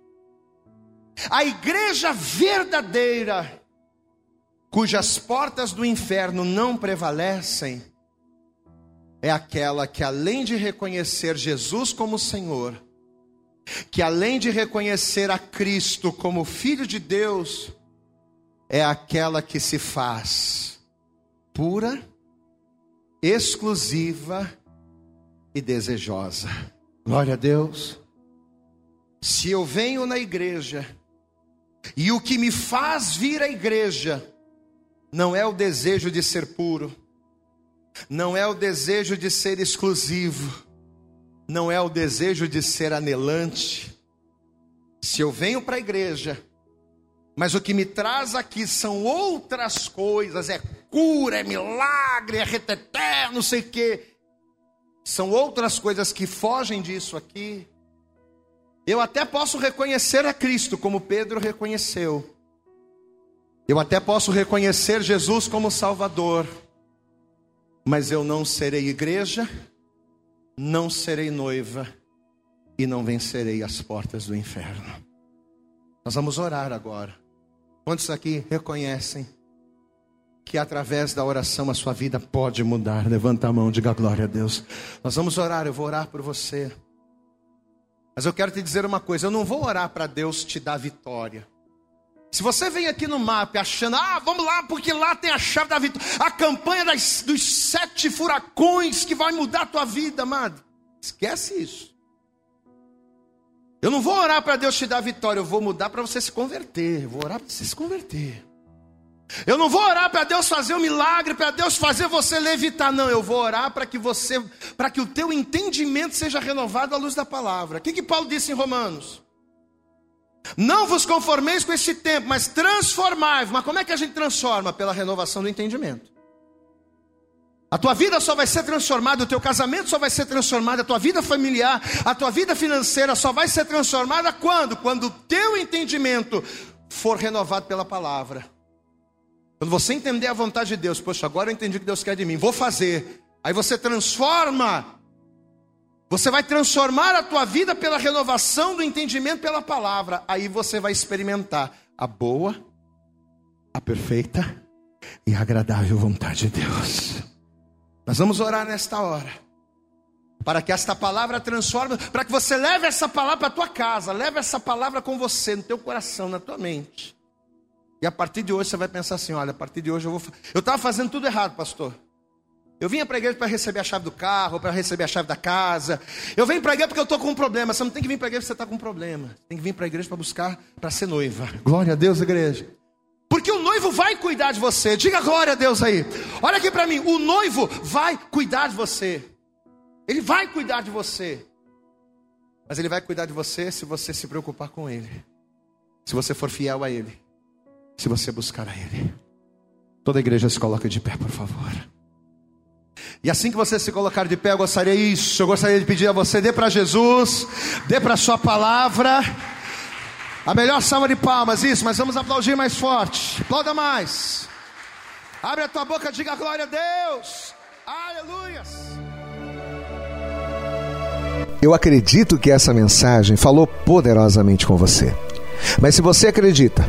a igreja verdadeira, cujas portas do inferno não prevalecem, é aquela que, além de reconhecer Jesus como Senhor, que além de reconhecer a Cristo como Filho de Deus, é aquela que se faz pura, exclusiva e desejosa. Glória a Deus. Se eu venho na igreja e o que me faz vir à igreja não é o desejo de ser puro, não é o desejo de ser exclusivo, não é o desejo de ser anelante. Se eu venho para a igreja, mas o que me traz aqui são outras coisas, é cura, é milagre, é reteté, não sei o quê. São outras coisas que fogem disso aqui. Eu até posso reconhecer a Cristo, como Pedro reconheceu. Eu até posso reconhecer Jesus como Salvador. Mas eu não serei igreja, não serei noiva e não vencerei as portas do inferno. Nós vamos orar agora. Quantos aqui reconhecem que através da oração a sua vida pode mudar. Levanta a mão, diga glória a Deus. Nós vamos orar, eu vou orar por você. Mas eu quero te dizer uma coisa: eu não vou orar para Deus te dar vitória. Se você vem aqui no mapa achando, ah, vamos lá, porque lá tem a chave da vitória, a campanha das, dos sete furacões que vai mudar a tua vida, amado, esquece isso. Eu não vou orar para Deus te dar vitória, eu vou mudar para você se converter, eu vou orar para você se converter. Eu não vou orar para Deus fazer um milagre, para Deus fazer você levitar, não. Eu vou orar para que você, para que o teu entendimento seja renovado à luz da palavra. O que, que Paulo disse em Romanos? Não vos conformeis com este tempo, mas transformai-vos. Mas como é que a gente transforma? Pela renovação do entendimento. A tua vida só vai ser transformada, o teu casamento só vai ser transformado, a tua vida familiar, a tua vida financeira só vai ser transformada quando? Quando o teu entendimento for renovado pela palavra. Quando você entender a vontade de Deus, poxa, agora eu entendi o que Deus quer de mim, vou fazer. Aí você transforma. Você vai transformar a tua vida pela renovação do entendimento pela palavra. Aí você vai experimentar a boa, a perfeita e agradável vontade de Deus. Nós vamos orar nesta hora. Para que esta palavra transforme, para que você leve essa palavra para a tua casa, leve essa palavra com você, no teu coração, na tua mente. E a partir de hoje você vai pensar assim: olha, a partir de hoje eu vou. Eu estava fazendo tudo errado, pastor. Eu vinha para a igreja para receber a chave do carro, para receber a chave da casa. Eu venho para a igreja porque eu estou com um problema. Você não tem que vir para a igreja porque você está com um problema. Tem que vir para a igreja para buscar, para ser noiva. Glória a Deus, igreja. Porque o noivo vai cuidar de você. Diga glória a Deus aí. Olha aqui para mim. O noivo vai cuidar de você. Ele vai cuidar de você. Mas Ele vai cuidar de você se você se preocupar com Ele. Se você for fiel a Ele. Se você buscar a Ele. Toda a igreja se coloca de pé, por favor. E assim que você se colocar de pé, eu gostaria isso. Eu gostaria de pedir a você, dê para Jesus, dê para a sua palavra. A melhor salva de palmas, isso, mas vamos aplaudir mais forte. Aplauda mais. Abre a tua boca, diga glória a Deus. Aleluias. Eu acredito que essa mensagem falou poderosamente com você. Mas se você acredita